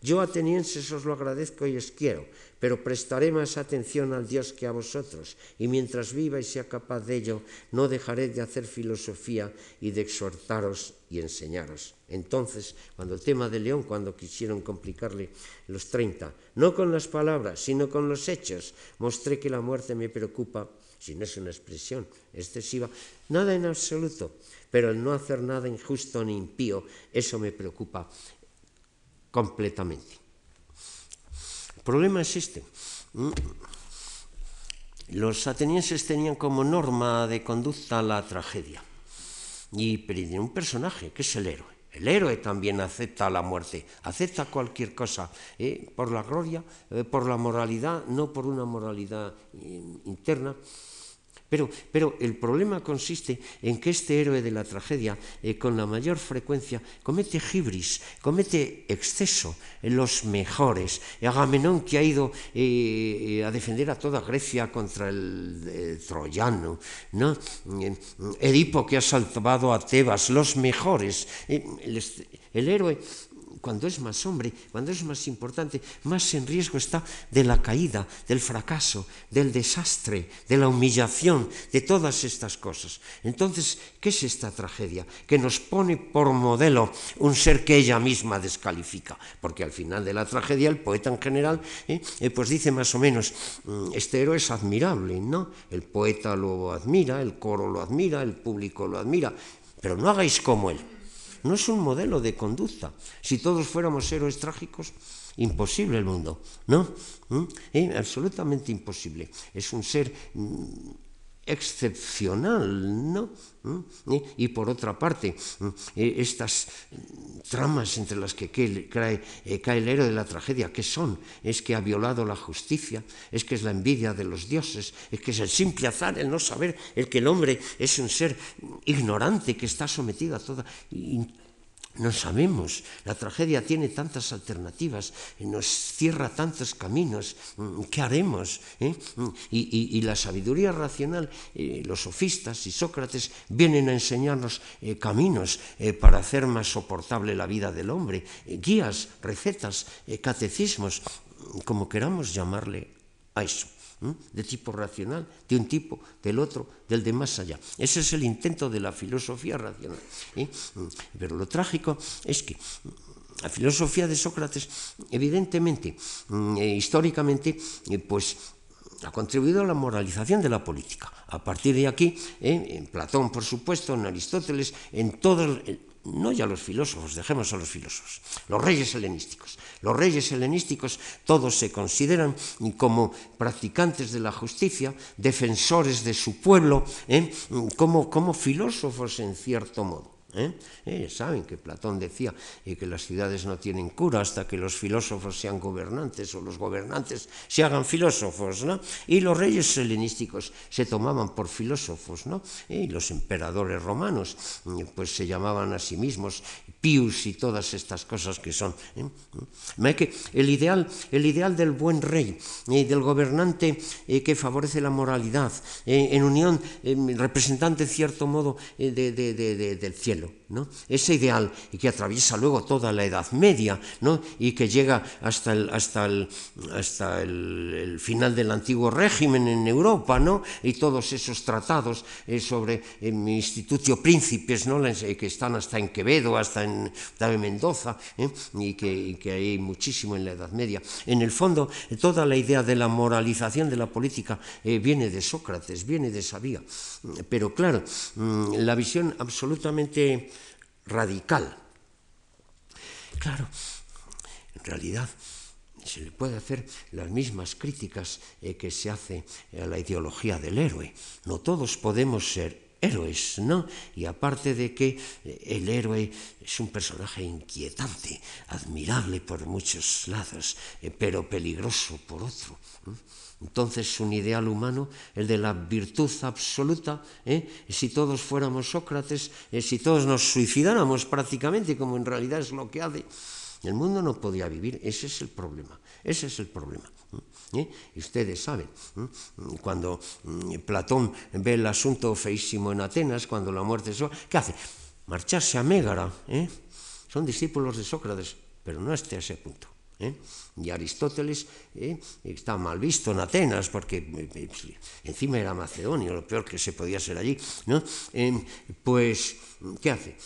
yo atenienses os lo agradezco y os quiero, pero prestaré más atención al Dios que a vosotros, y mientras viva y sea capaz de ello, no dejaré de hacer filosofía y de exhortaros y enseñaros. Entonces, cuando el tema de León, cuando quisieron complicarle los 30, no con las palabras, sino con los hechos, mostré que la muerte me preocupa si no es una expresión excesiva, nada en absoluto, pero el no hacer nada injusto ni impío, eso me preocupa completamente. El problema es este. Los atenienses tenían como norma de conducta la tragedia y un personaje, que es el héroe. El héroe también acepta la muerte, acepta cualquier cosa, ¿eh? por la gloria, eh, por la moralidad, no por una moralidad eh, interna. Pero, pero, el problema consiste en que este héroe de la tragedia, con la mayor frecuencia, comete gibris, comete exceso los mejores. Agamenón, que ha ido a defender a toda Grecia contra el, troyano, ¿no? Edipo, que ha salvado a Tebas, los mejores. el héroe cuando es más hombre, cuando es más importante, más en riesgo está de la caída, del fracaso, del desastre, de la humillación, de todas estas cosas. Entonces, ¿qué es esta tragedia? Que nos pone por modelo un ser que ella misma descalifica, porque al final de la tragedia el poeta en general ¿eh? Eh, pues dice más o menos, mm, este héroe es admirable, ¿no? El poeta lo admira, el coro lo admira, el público lo admira, pero no hagáis como él no es un modelo de conducta. Si todos fuéramos héroes trágicos, imposible el mundo, ¿no? ¿Mm? Absolutamente imposible. Es un ser mm, excepcional, ¿no? ¿Mm? ¿Eh? Y por otra parte, eh, estas tramas entre las que cae, cae, el héroe de la tragedia, ¿qué son? Es que ha violado la justicia, es que es la envidia de los dioses, es que es el simple azar, el no saber, el que el hombre es un ser ignorante que está sometido a toda no sabemos, la tragedia tiene tantas alternativas, nos cierra tantos caminos, mm, ¿qué haremos? Eh? Mm, y, la sabiduría racional, eh, los sofistas y Sócrates vienen a enseñarnos eh, caminos para hacer más soportable la vida del hombre, guías, recetas, catecismos, como queramos llamarle a eso de tipo racional, de un tipo, del otro, del de más allá. Ese es el intento de la filosofía racional. ¿eh? Pero lo trágico es que la filosofía de Sócrates, evidentemente, mm, e históricamente, eh, pues ha contribuido a la moralización de la política. A partir de aquí, ¿eh? en Platón, por supuesto, en Aristóteles, en todo no ya los filósofos, dejemos a los filósofos, los reyes helenísticos. Los reyes helenísticos todos se consideran como practicantes de la justicia, defensores de su pueblo, ¿eh? como, como filósofos en cierto modo. ¿Eh? ¿Eh? saben que Platón decía eh, que las ciudades no tienen cura hasta que los filósofos sean gobernantes o los gobernantes se hagan filósofos, ¿no? Y los reyes helenísticos se tomaban por filósofos, ¿no? Y los emperadores romanos pues se llamaban a sí mismos Pius y todas estas cosas que son. Que el, ideal, el ideal del buen rey del gobernante que favorece la moralidad, en unión, representante en cierto modo del cielo ¿no? Ese ideal y que atraviesa luego toda la Edad Media ¿no? y que llega hasta el, hasta el, hasta el, final del antiguo régimen en Europa ¿no? y todos esos tratados eh, sobre eh, Institutio Príncipes ¿no? Eh, que están hasta en Quevedo, hasta en David Mendoza y que, que, hay muchísimo en la Edad Media. En el fondo, toda la idea de la moralización de la política viene de Sócrates, viene de Sabía. Pero claro, mm, la visión absolutamente radical. Claro, en realidad se le puede hacer las mismas críticas eh, que se hace a la ideología del héroe. No todos podemos ser héroes, ¿no? Y aparte de que eh, el héroe es un personaje inquietante, admirable por muchos lados, eh, pero peligroso por otro. Entonces un ideal humano, el de la virtud absoluta, ¿eh? si todos fuéramos Sócrates, eh, si todos nos suicidáramos prácticamente, como en realidad es lo que hace, el mundo no podía vivir. Ese es el problema. Ese es el problema. ¿eh? ¿Eh? Y ustedes saben, ¿eh? cuando mm, Platón ve el asunto feísimo en Atenas, cuando la muerte es... ¿Qué hace? Marcharse a Mégara. ¿eh? Son discípulos de Sócrates, pero no hasta ese punto. ¿Eh? Y Aristóteles ¿eh? está mal visto en Atenas, porque eh, pues, encima era macedonio, lo peor que se podía ser allí. ¿no? pues, ¿qué hace?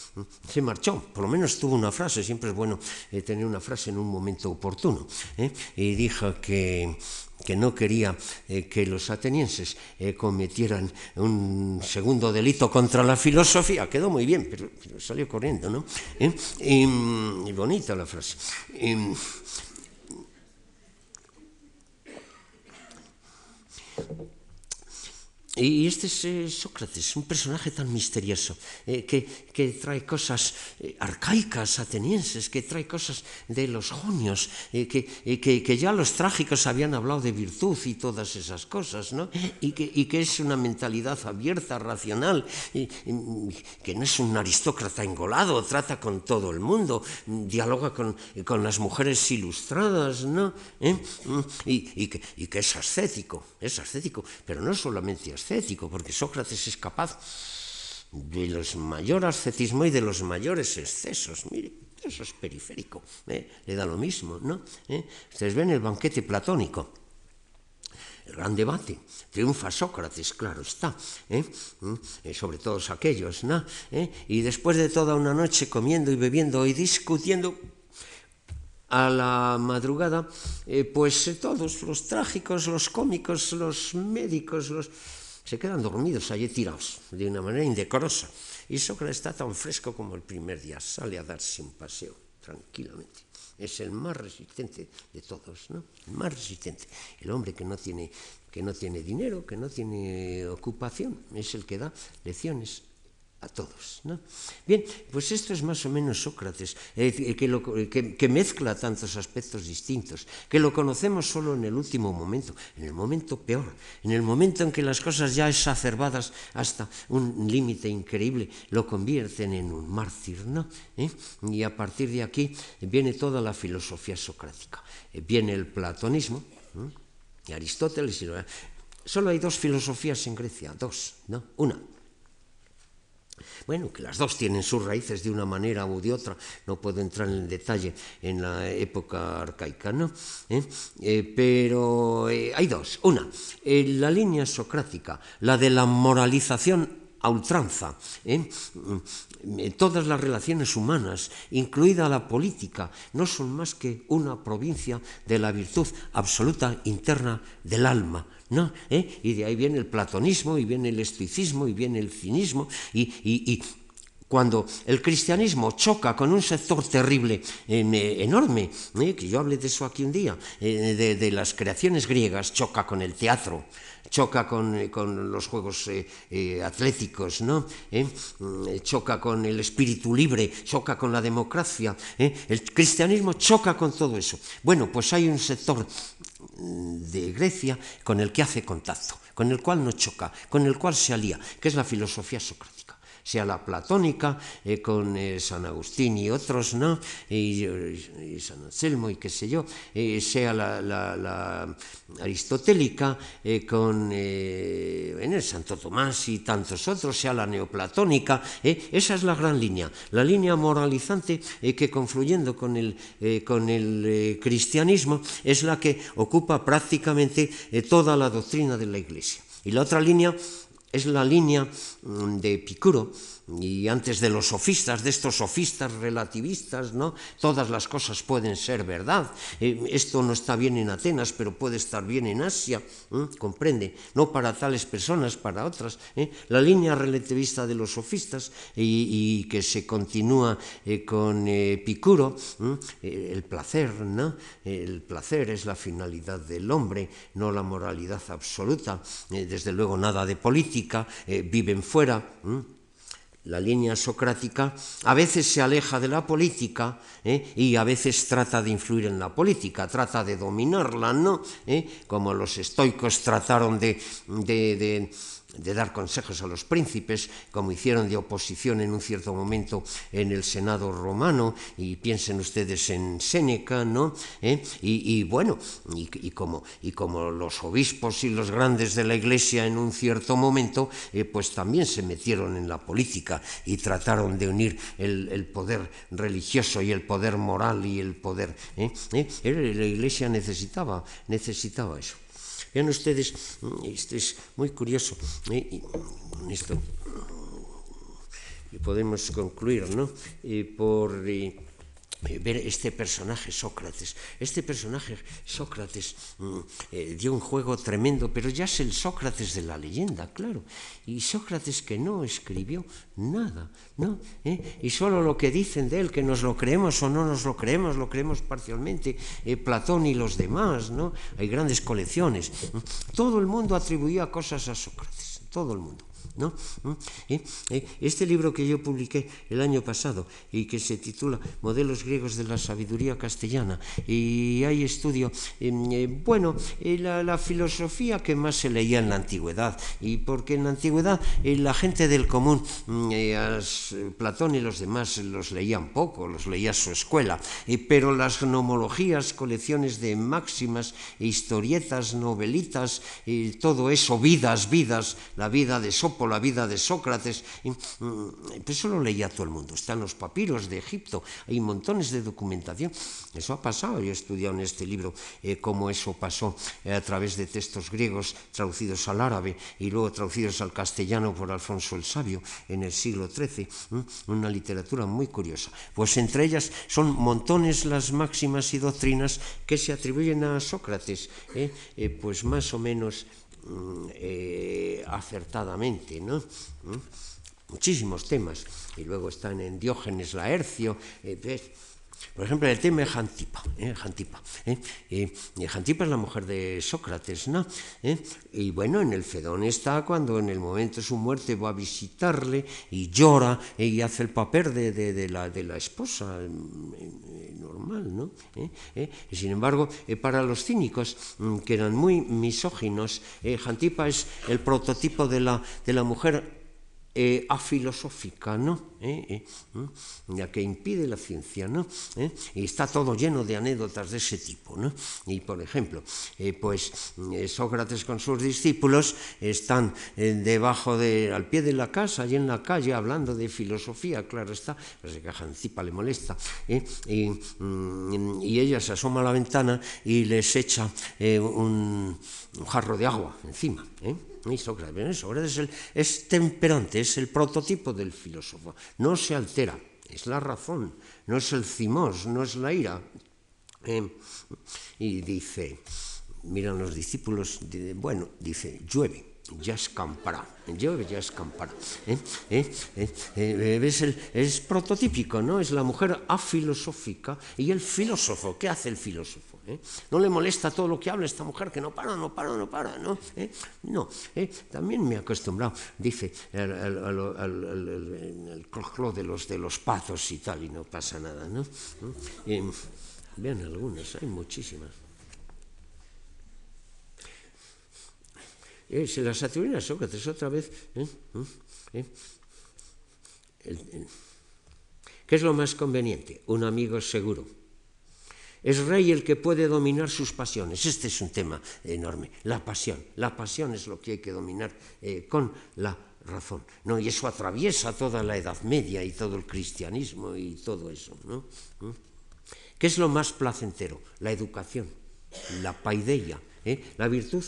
Se marchó, por lo menos tuvo una frase, siempre es bueno tener una frase en un momento oportuno. Y dijo que que no quería eh, que los atenienses eh, cometieran un segundo delito contra la filosofía. Quedó muy bien, pero, salió corriendo, ¿no? ¿Eh? Y, bonita la frase. Y este es eh, Sócrates, un personaje tan misterioso, eh, que, que, trae cosas eh, arcaicas atenienses, que trae cosas de los jonios, que, que, que, ya los trágicos habían hablado de virtud y todas esas cosas, ¿no? Y que, y que es una mentalidad abierta, racional, y, que no es un aristócrata engolado, trata con todo el mundo, dialoga con, con las mujeres ilustradas, ¿no? Y, y, que, y que es ascético, es ascético, pero no solamente ascético, ascético, porque Sócrates es capaz de los mayor ascetismo y de los mayores excesos. Mire, eso es periférico, ¿eh? le da lo mismo, ¿no? ¿Eh? Ustedes ven el banquete platónico, el gran debate. Triunfa Sócrates, claro está, ¿eh? ¿Mm? sobre todos aquellos, ¿no? Y después de toda una noche comiendo y bebiendo y discutiendo, a la madrugada, pues todos los trágicos, los cómicos, los médicos, los se quedan dormidos allí tirados de una manera indecorosa. Y Sócrates está tan fresco como el primer día, sale a darse un paseo tranquilamente. Es el más resistente de todos, ¿no? El más resistente. El hombre que no tiene, que no tiene dinero, que no tiene ocupación, es el que da lecciones a todos. ¿no? Bien, pues esto es más o menos Sócrates, eh, que, lo, mezcla tantos aspectos distintos, que lo conocemos solo en el último momento, en el momento peor, en el momento en que las cosas ya exacerbadas hasta un límite increíble lo convierten en un mártir. ¿no? ¿Eh? Y a partir de aquí viene toda la filosofía socrática. Eh, viene el platonismo, ¿no? y Aristóteles, y solo hay dos filosofías en Grecia, dos, ¿no? Una, bueno, que las dos tienen sus raíces de una manera u de otra, no puedo entrar en detalle en la época arcaica, ¿no? ¿Eh? Eh, pero eh, hay dos. Una, la línea socrática, la de la moralización a ultranza. ¿eh? Todas las relaciones humanas, incluida la política, no son más que una provincia de la virtud absoluta interna del alma. ¿No? ¿Eh? Y de ahí viene el platonismo, y viene el estoicismo, y viene el cinismo, y, y, cuando el cristianismo choca con un sector terrible, eh, enorme, eh, que yo hablé de eso aquí un día, eh, de, las creaciones griegas, choca con el teatro, choca con, con los juegos atléticos, ¿no? Mm, choca con el espíritu libre, choca con la democracia. El cristianismo choca con todo eso. Bueno, pues hay un sector de Grecia con el que hace contacto, con el cual no choca, con el cual se alía, que es la filosofía socrática sea la platónica, eh, con eh, San Agustín y otros, ¿no? Y, San Anselmo y qué sé yo, eh, sea la, aristotélica, con Santo Tomás y tantos otros, sea la neoplatónica, esa es la gran línea, la línea moralizante que confluyendo con el, con el cristianismo es la que ocupa prácticamente toda la doctrina de la Iglesia. Y la otra línea es la línea mm, de Epicuro, y antes de los sofistas, de estos sofistas relativistas, ¿no? Todas las cosas pueden ser verdad. Eh, esto no está bien en Atenas, pero puede estar bien en Asia, ¿eh? comprende. No para tales personas, para otras. ¿eh? La línea relativista de los sofistas y, que se continúa con Epicuro, el placer, ¿no? El placer es la finalidad del hombre, no la moralidad absoluta. desde luego nada de política, viven fuera la línea socrática, a veces se aleja de la política ¿eh? y a veces trata de influir en la política, trata de dominarla, ¿no? ¿Eh? Como los estoicos trataron de, de dar consejos a los príncipes, como hicieron de oposición en un cierto momento en el Senado romano, y piensen ustedes en Séneca, ¿no? ¿Eh? Y, y, bueno, y, y, como, y como los obispos y los grandes de la Iglesia en un cierto momento, eh, pues también se metieron en la política y trataron de unir el, el poder religioso y el poder moral y el poder... ¿eh? ¿Eh? La Iglesia necesitaba, necesitaba eso. Vean ustedes, esto es muy curioso, ¿eh? y con esto y podemos concluir, ¿no? Por, ver este personaje Sócrates. Este personaje Sócrates mm, eh, dio un juego tremendo, pero ya es el Sócrates de la leyenda, claro. Y Sócrates que no escribió nada, ¿no? ¿Eh? Y solo lo que dicen de él, que nos lo creemos o no nos lo creemos, lo creemos parcialmente, Platón y los demás, ¿no? Hay grandes colecciones. Todo el mundo atribuía cosas a Sócrates, todo el mundo. ¿No? ¿Eh? ¿Eh? Este libro que yo publiqué el año pasado y que se titula Modelos griegos de la sabiduría castellana y hay estudio, em, eh, bueno, la, la, filosofía que más se leía en la antigüedad y porque en la antigüedad la gente del común, mm, Platón y los demás los leían poco, los leía su escuela, pero las gnomologías, colecciones de máximas, historietas, novelitas, todo eso, vidas, vidas, la vida de Sopo, la vida de Sócrates, mm, pues eso lo leía todo el mundo. Están los papiros de Egipto, hay montones de documentación. Eso ha pasado, yo he estudiado en este libro eh, cómo eso pasó eh, a través de textos griegos traducidos al árabe y luego traducidos al castellano por Alfonso el Sabio en el siglo XIII, una literatura muy curiosa. Pues entre ellas son montones las máximas y doctrinas que se atribuyen a Sócrates, eh, pues más o menos eh, acertadamente, ¿no? ¿Mm? Muchísimos temas. Y luego están en Diógenes Laercio, eh, por ejemplo, el tema de Jantipa. ¿eh? Jantipa ¿eh? Jantipa es la mujer de Sócrates, ¿no? ¿Eh? Y bueno, en el Fedón está cuando en el momento de su muerte va a visitarle y llora y hace el papel de, de, la, de la, esposa normal, ¿no? Sin embargo, para los cínicos, mm, que eran muy misóginos, Jantipa es el prototipo de la, de la mujer eh, afilosófica, ¿no? Eh, eh, la que impide la ciencia, ¿no? Y está todo lleno de anécdotas de ese tipo, ¿no? Y por ejemplo, pues Sócrates con sus discípulos están debajo de, al pie de la casa, y en la calle, hablando de filosofía, claro está, pues que a Jancipa le molesta, y, mm, y, ella se asoma a la ventana y les echa un, un jarro de agua encima, ¿eh? Sócrates, Sócrates es, temperante, es el prototipo del filósofo. No se altera, es la razón, no es el cimos, no es la ira. Eh, y dice, miran los discípulos, bueno, dice, llueve ya escampará, llueve ya escampará. ¿eh? ¿Eh? Es prototípico, ¿no? Es la mujer afilosófica y el filósofo. ¿Qué hace el filósofo? No le molesta todo lo que habla esta mujer, que no para, no para, no para, ¿no? No, también me he acostumbrado, dice, al, al, de los, de los pazos y tal, y no pasa nada, ¿no? vean algunas, hay muchísimas. Eh, se las atribuyen a Sócrates otra vez. ¿eh? ¿Eh? ¿Qué es lo más conveniente? Un amigo seguro. Es rey el que puede dominar sus pasiones. Este es un tema enorme. La pasión. La pasión es lo que hay que dominar con la razón. ¿no? Y eso atraviesa toda la Edad Media y todo el cristianismo y todo eso. ¿no? ¿Qué es lo más placentero? La educación, la paideia. La virtud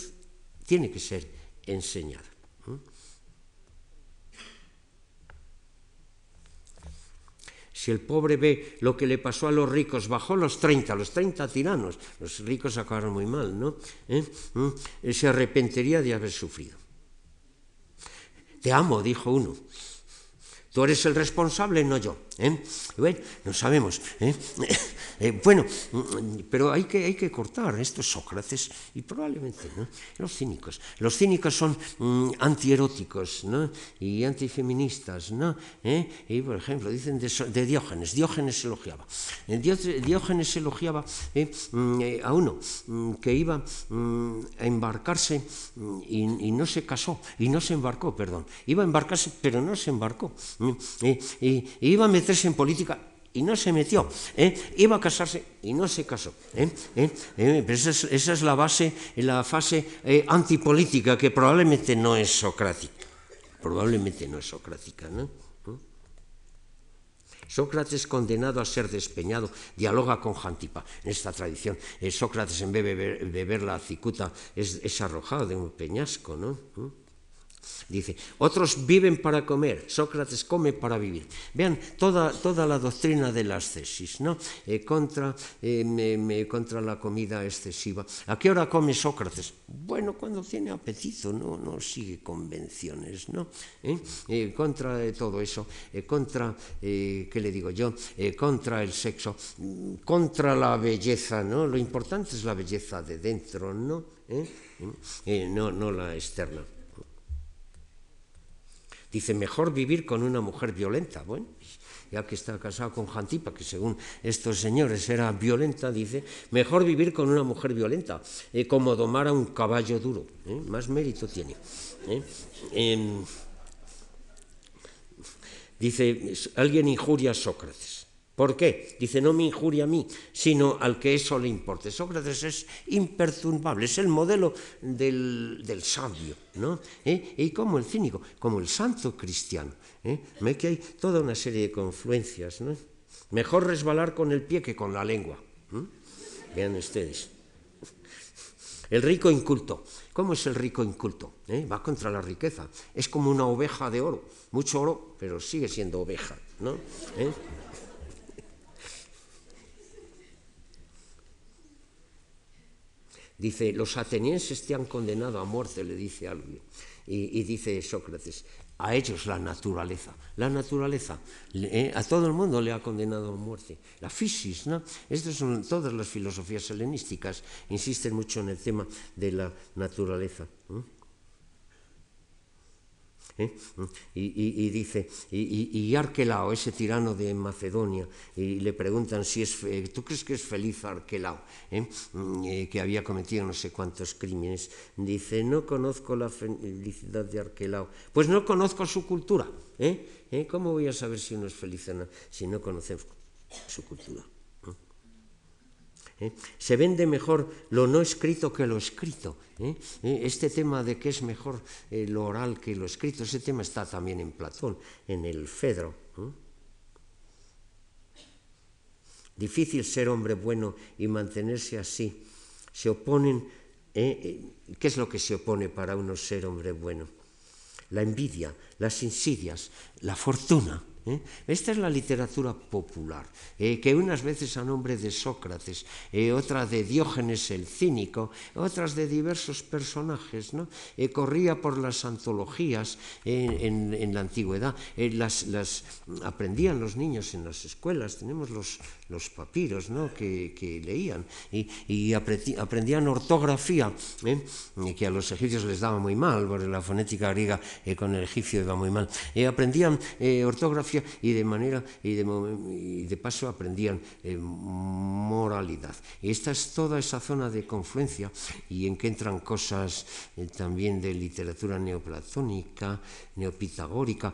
tiene que ser enseñada. Si el pobre ve lo que le pasó a los ricos, bajó los 30, los 30 tiranos, los ricos acabaron muy mal, ¿no? ¿Eh? ¿Mm? Se arrepentiría de haber sufrido. Te amo, dijo uno. Tú eres el responsable, no yo. ¿eh? Bueno, no sabemos. ¿eh? <laughs> Eh, bueno, pero hay que, hay que cortar esto es Sócrates y probablemente ¿no? los cínicos. Los cínicos son mm, antieróticos ¿no? y antifeministas. ¿no? Y por ejemplo, dicen de, de Diógenes, Diógenes elogiaba. Diógenes elogiaba mm, a uno mm, que iba a embarcarse y, y, no se casó, y no se embarcó, perdón. Iba a embarcarse, pero no se embarcó. Y, y iba a meterse en política y no se metió. ¿eh? Iba a casarse y no se casó. ¿eh? ¿Eh? Esa es, la base, la fase antipolítica que probablemente no es socrática. Probablemente no es socrática. ¿no? Sócrates condenado a ser despeñado, dialoga con Jantipa. En esta tradición, Sócrates en vez de beber, la cicuta es, es, arrojado de un peñasco. ¿no? Dice, otros viven para comer, Sócrates come para vivir. Vean toda, toda la doctrina de las cesis, ¿no? Eh, contra, eh, contra la comida excesiva. ¿A qué hora come Sócrates? Bueno, cuando tiene apetito, no, no sigue convenciones, ¿no? ¿Eh? contra todo eso, contra, ¿qué le digo yo? contra el sexo, contra la belleza, ¿no? Lo importante es la belleza de dentro, ¿no? no, no la externa. Dice, mejor vivir con una mujer violenta. Bueno, ya que está casado con Jantipa, que según estos señores era violenta, dice, mejor vivir con una mujer violenta, eh, como domar a un caballo duro. ¿eh? Más mérito tiene. ¿eh? Em, dice, alguien injuria a Sócrates. ¿Por qué? Dice, no me injuria a mí, sino al que eso le importe. Sócrates es imperturbable, es el modelo del, sabio, ¿no? ¿Eh? Y como el cínico, como el santo cristiano. ¿eh? Que hay toda una serie de confluencias, ¿no? Mejor resbalar con el pie que con la lengua. Vean ustedes. El rico inculto. ¿Cómo es el rico inculto? ¿Eh? Va contra la riqueza. Es como una oveja de oro. Mucho oro, pero sigue siendo oveja, ¿no? ¿Eh? Dice, los atenienses te han condenado a muerte, le dice alguien. Y, dice Sócrates, a ellos la naturaleza. La naturaleza, eh, a todo el mundo le ha condenado a muerte. La fisis, ¿no? Estas son todas las filosofías helenísticas, insisten mucho en el tema de la naturaleza. Y, dice, y, Arquelao, ese tirano de Macedonia, y le preguntan si es, ¿tú crees que es feliz Arquelao, ¿eh? Mm, eh, que había cometido no sé cuántos crímenes? Dice, no conozco la felicidad de Arquelao, pues no conozco su cultura. ¿Cómo voy a saber si uno es feliz si no conoce su cultura? ¿Eh? Se vende mejor lo no escrito que lo escrito. ¿eh? ¿Eh? Este tema de que es mejor lo oral que lo escrito, ese tema está también en Platón, en el Fedro. Difícil ser hombre bueno y mantenerse así. Se oponen, ¿qué es lo que se opone para uno ser hombre bueno? La envidia, las insidias, la fortuna. ¿Eh? Esta es la literatura popular, eh, que unas veces a nombre de Sócrates, eh, otra de Diógenes el cínico, otras de diversos personajes, ¿no? corría por las antologías en, la antigüedad. Las, las, aprendían los niños en las escuelas, tenemos los, los papiros ¿no? que, leían y, aprendían ortografía, que a los egipcios les daba muy mal, porque la fonética griega con el egipcio iba muy mal. aprendían ortografía y de manera y de, paso aprendían eh, moralidad. Y esta es toda esa zona de confluencia y en que entran cosas eh, también de literatura neoplatónica, neopitagórica,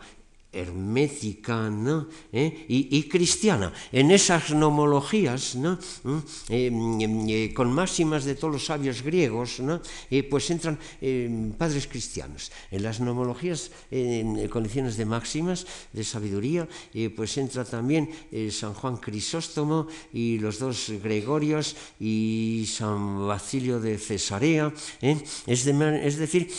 hermética ¿no? ¿Eh? y, cristiana. En esas nomologías, ¿no? ¿Mm? Eh, mm, eh, con máximas de todos los sabios griegos, ¿no? pues entran padres cristianos. En las nomologías, en colecciones de máximas, de sabiduría, pues entra también San Juan Crisóstomo y los dos Gregorios y San Basilio de Cesarea. Es, es decir,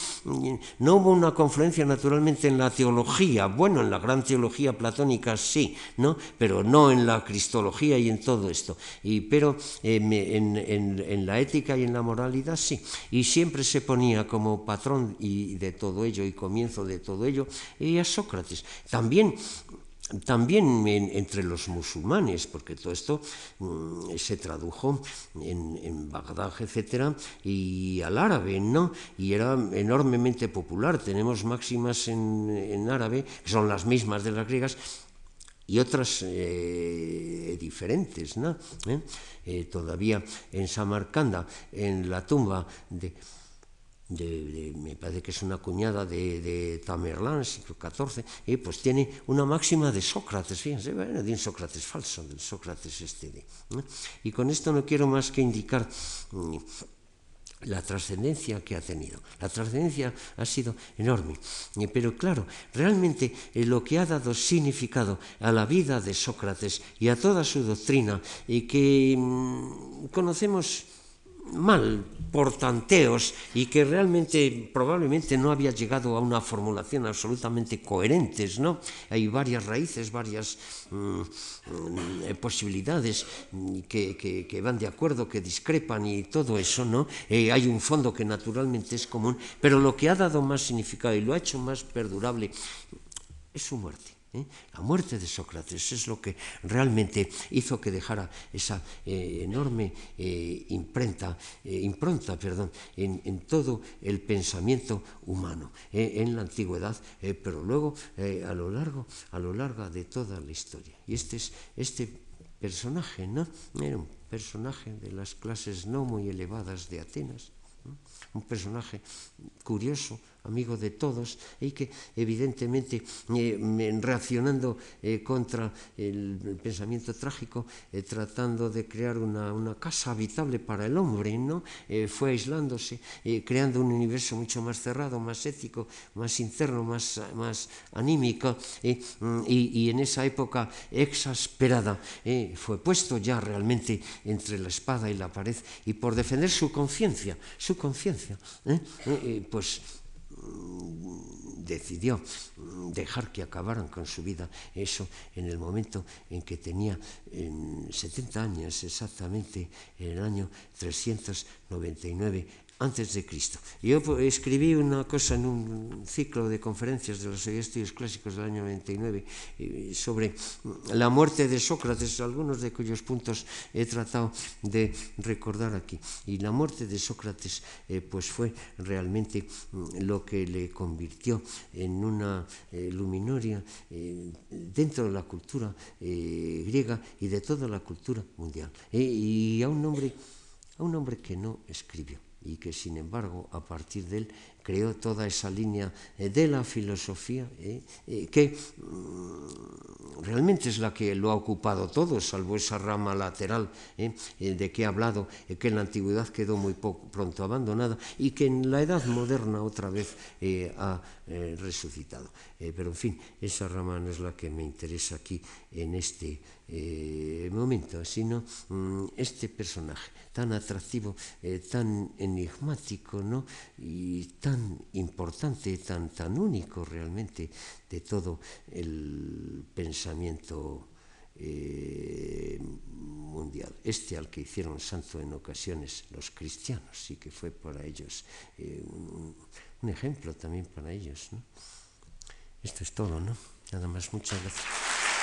no hubo una confluencia naturalmente en la teología. Bueno, en la gran teología platónica sí, ¿no? pero no en la cristología y en todo esto. Y, pero em, en, la ética y en la moralidad sí. Y siempre se ponía como patrón y de todo ello y comienzo de todo ello y a Sócrates. También también entre los musulmanes, porque todo esto mm, se tradujo en, Bagdad, etcétera, y al árabe, ¿no? Y era enormemente popular. Tenemos máximas en, árabe, que son las mismas de las griegas, y otras eh, diferentes, ¿no? ¿Eh? Eh, todavía en Samarcanda, en la tumba de me parece que es una cuñada de, de Tamerlán, siglo XIV, y pues tiene una máxima de Sócrates, fíjense, bueno, de un Sócrates falso, del Sócrates este. De, Y con esto no quiero más que indicar mm, la trascendencia que ha tenido. La trascendencia ha sido enorme. Pero claro, realmente eh, lo que ha dado significado a la vida de Sócrates y a toda su doctrina, y que mm, conocemos mal por tanteos y que realmente probablemente no había llegado a una formulación absolutamente coherentes, ¿no? Hay varias raíces, varias mm, mm, posibilidades que, que, que, van de acuerdo, que discrepan y todo eso, ¿no? Eh, hay un fondo que naturalmente es común, pero lo que ha dado más significado y lo ha hecho más perdurable es su muerte. ¿Eh? La muerte de Sócrates es lo que realmente hizo que dejara esa eh, enorme eh, imprenta, eh, impronta perdón, en, todo el pensamiento humano en la antigüedad, pero luego a, lo largo, a lo largo de toda la historia. Y este es este personaje, ¿no? Era un personaje de las clases no muy elevadas de Atenas. Un personaje curioso, amigo de todos, y que evidentemente eh, reaccionando eh, contra el, pensamiento trágico, eh, tratando de crear una, una, casa habitable para el hombre, ¿no? Fue aislándose, creando un universo mucho más cerrado, más ético, más interno, más, más anímico, mm, y, y, en esa época exasperada fue puesto ya realmente entre la espada y la pared, y por defender su conciencia, su conciencia, conciencia, eh, eh, pues pois, decidió dejar que acabaran con su vida, eso en el momento en que tenía en 70 años, exactamente en el año 399 antes de Cristo. Yo escribí una cosa en un ciclo de conferencias de los estudios clásicos del año 99 eh, sobre la muerte de Sócrates, algunos de cuyos puntos he tratado de recordar aquí. Y la muerte de Sócrates eh, pues fue realmente mm, lo que le convirtió en una eh, luminoria eh, dentro de la cultura griega y de toda la cultura mundial. Y a un hombre a un hombre que no escribió y que sin embargo a partir de él creó toda esa línea eh, de la filosofía eh, eh, que mm, realmente es la que lo ha ocupado todo, salvo esa rama lateral eh, eh de que he hablado, eh, que en la antigüedad quedó muy poco, pronto abandonada y que en la edad moderna otra vez ha resucitado. pero en fin, esa rama no es la que me interesa aquí en este momento, sino mm, este personaje tan atractivo, tan enigmático ¿no? y tan importante, tan, tan único realmente de todo el pensamiento eh, mundial. Este al que hicieron santo en ocasiones los cristianos y que fue para ellos eh, un, un, ejemplo también para ellos. ¿no? Esto es todo, ¿no? Nada más, muchas gracias.